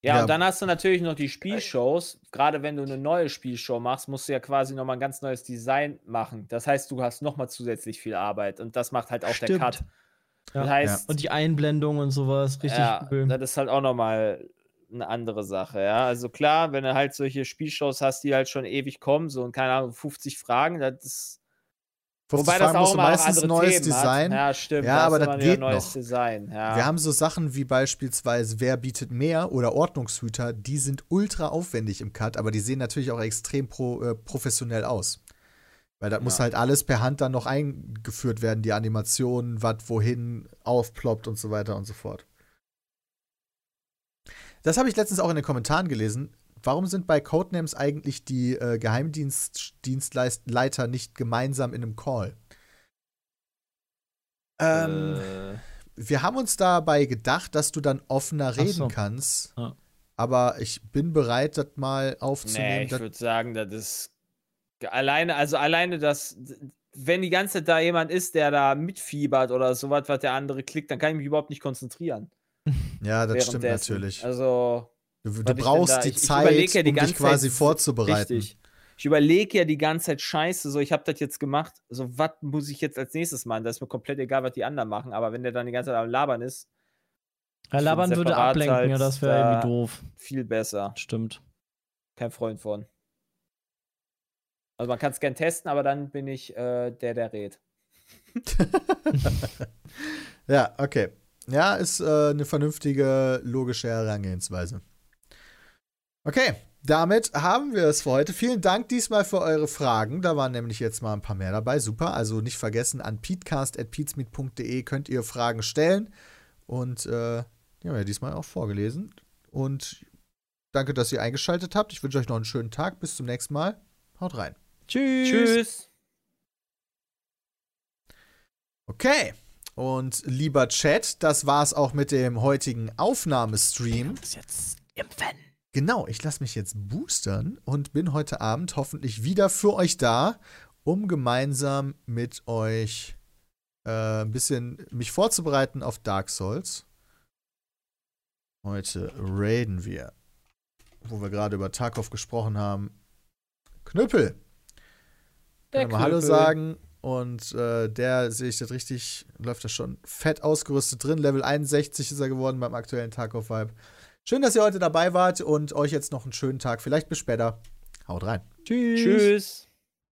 S2: Ja,
S1: Ja.
S2: und dann hast du natürlich noch die Spielshows. Gerade wenn du eine neue Spielshow machst, musst du ja quasi nochmal ein ganz neues Design machen. Das heißt, du hast nochmal zusätzlich viel Arbeit. Und das macht halt auch der
S3: Stimmt.
S2: Cut.
S3: Ja.
S2: Das heißt,
S3: Und die Einblendung und sowas, richtig
S2: ja,
S3: cool.
S2: das ist halt auch nochmal eine andere Sache, ja. Also klar, wenn du halt solche Spielshows hast, die halt schon ewig kommen, so und keine Ahnung, 50 Fragen, das ist.
S1: 50
S2: Wobei das auch
S1: musst du
S2: immer
S1: meistens neues
S2: Themen
S1: Design.
S2: Hat. Ja, stimmt.
S1: Ja,
S2: da
S1: aber das geht noch.
S2: Ja.
S1: Wir haben so Sachen wie beispielsweise Wer bietet mehr oder Ordnungshüter, die sind ultra aufwendig im Cut, aber die sehen natürlich auch extrem pro, äh, professionell aus. Weil das muss
S2: Ja.
S1: halt alles per Hand dann noch eingeführt werden, die Animationen, was wohin aufploppt und so weiter und so fort. Das habe ich letztens auch in den Kommentaren gelesen. Warum sind bei Codenames eigentlich die äh, Geheimdienstleiter nicht gemeinsam in einem Call? Ähm,
S2: äh,
S1: wir haben uns dabei gedacht, dass du dann offener reden
S3: so.
S1: kannst.
S3: Ja.
S1: Aber ich bin bereit, das mal
S2: nee,
S1: aufzunehmen.
S2: ich
S1: Das-
S2: würde sagen, das ist alleine, also alleine das, wenn die ganze Zeit da jemand ist, der da mitfiebert oder sowas, was der andere klickt, dann kann ich mich überhaupt nicht konzentrieren.
S1: ja, das stimmt natürlich.
S2: Also,
S1: du du
S2: ich
S1: brauchst
S2: da-
S1: die
S2: ich- ich
S1: Zeit,
S2: überleg ja die
S1: um dich quasi
S2: Zeit-
S1: vorzubereiten.
S2: Richtig. Ich überlege ja die ganze Zeit Scheiße, so ich habe das jetzt gemacht, so was muss ich jetzt als nächstes machen? Das ist mir komplett egal, was die anderen machen, aber wenn der dann die ganze Zeit am Labern ist,
S3: Ja,
S2: ich
S3: Labern würde ablenken,
S2: halt
S3: ja, das wäre
S2: da-
S3: irgendwie doof.
S2: viel besser.
S3: Stimmt.
S2: Kein Freund von. Also man kann es gern testen, aber dann bin ich äh, der, der redet.
S1: Ja, okay. Ja, ist äh, eine vernünftige, logische Herangehensweise. Okay, damit haben wir es für heute. Vielen Dank diesmal für eure Fragen. Da waren nämlich jetzt mal ein paar mehr dabei. Super. Also nicht vergessen, an peatcast.peatsmeet.de könnt ihr Fragen stellen. Und äh, die haben wir diesmal auch vorgelesen. Und danke, dass ihr eingeschaltet habt. Ich wünsche euch noch einen schönen Tag. Bis zum nächsten Mal. Haut rein.
S3: Tschüss.
S2: Tschüss.
S1: Okay. Und lieber Chat, das war's auch mit dem heutigen Aufnahmestream.
S3: Ist jetzt impfen.
S1: Genau, ich lasse mich jetzt boostern und bin heute Abend hoffentlich wieder für euch da, um gemeinsam mit euch äh, ein bisschen mich vorzubereiten auf Dark Souls. Heute raiden wir, wo wir gerade über Tarkov gesprochen haben, Knüppel.
S2: Der
S1: Kann mal Hallo sagen. Und äh, der sehe ich das richtig, läuft das schon fett ausgerüstet drin. Level 61 ist er geworden beim aktuellen Tag of Vibe. Schön, dass ihr heute dabei wart und euch jetzt noch einen schönen Tag. Vielleicht bis später. Haut rein.
S3: Tschüss.
S2: Tschüss.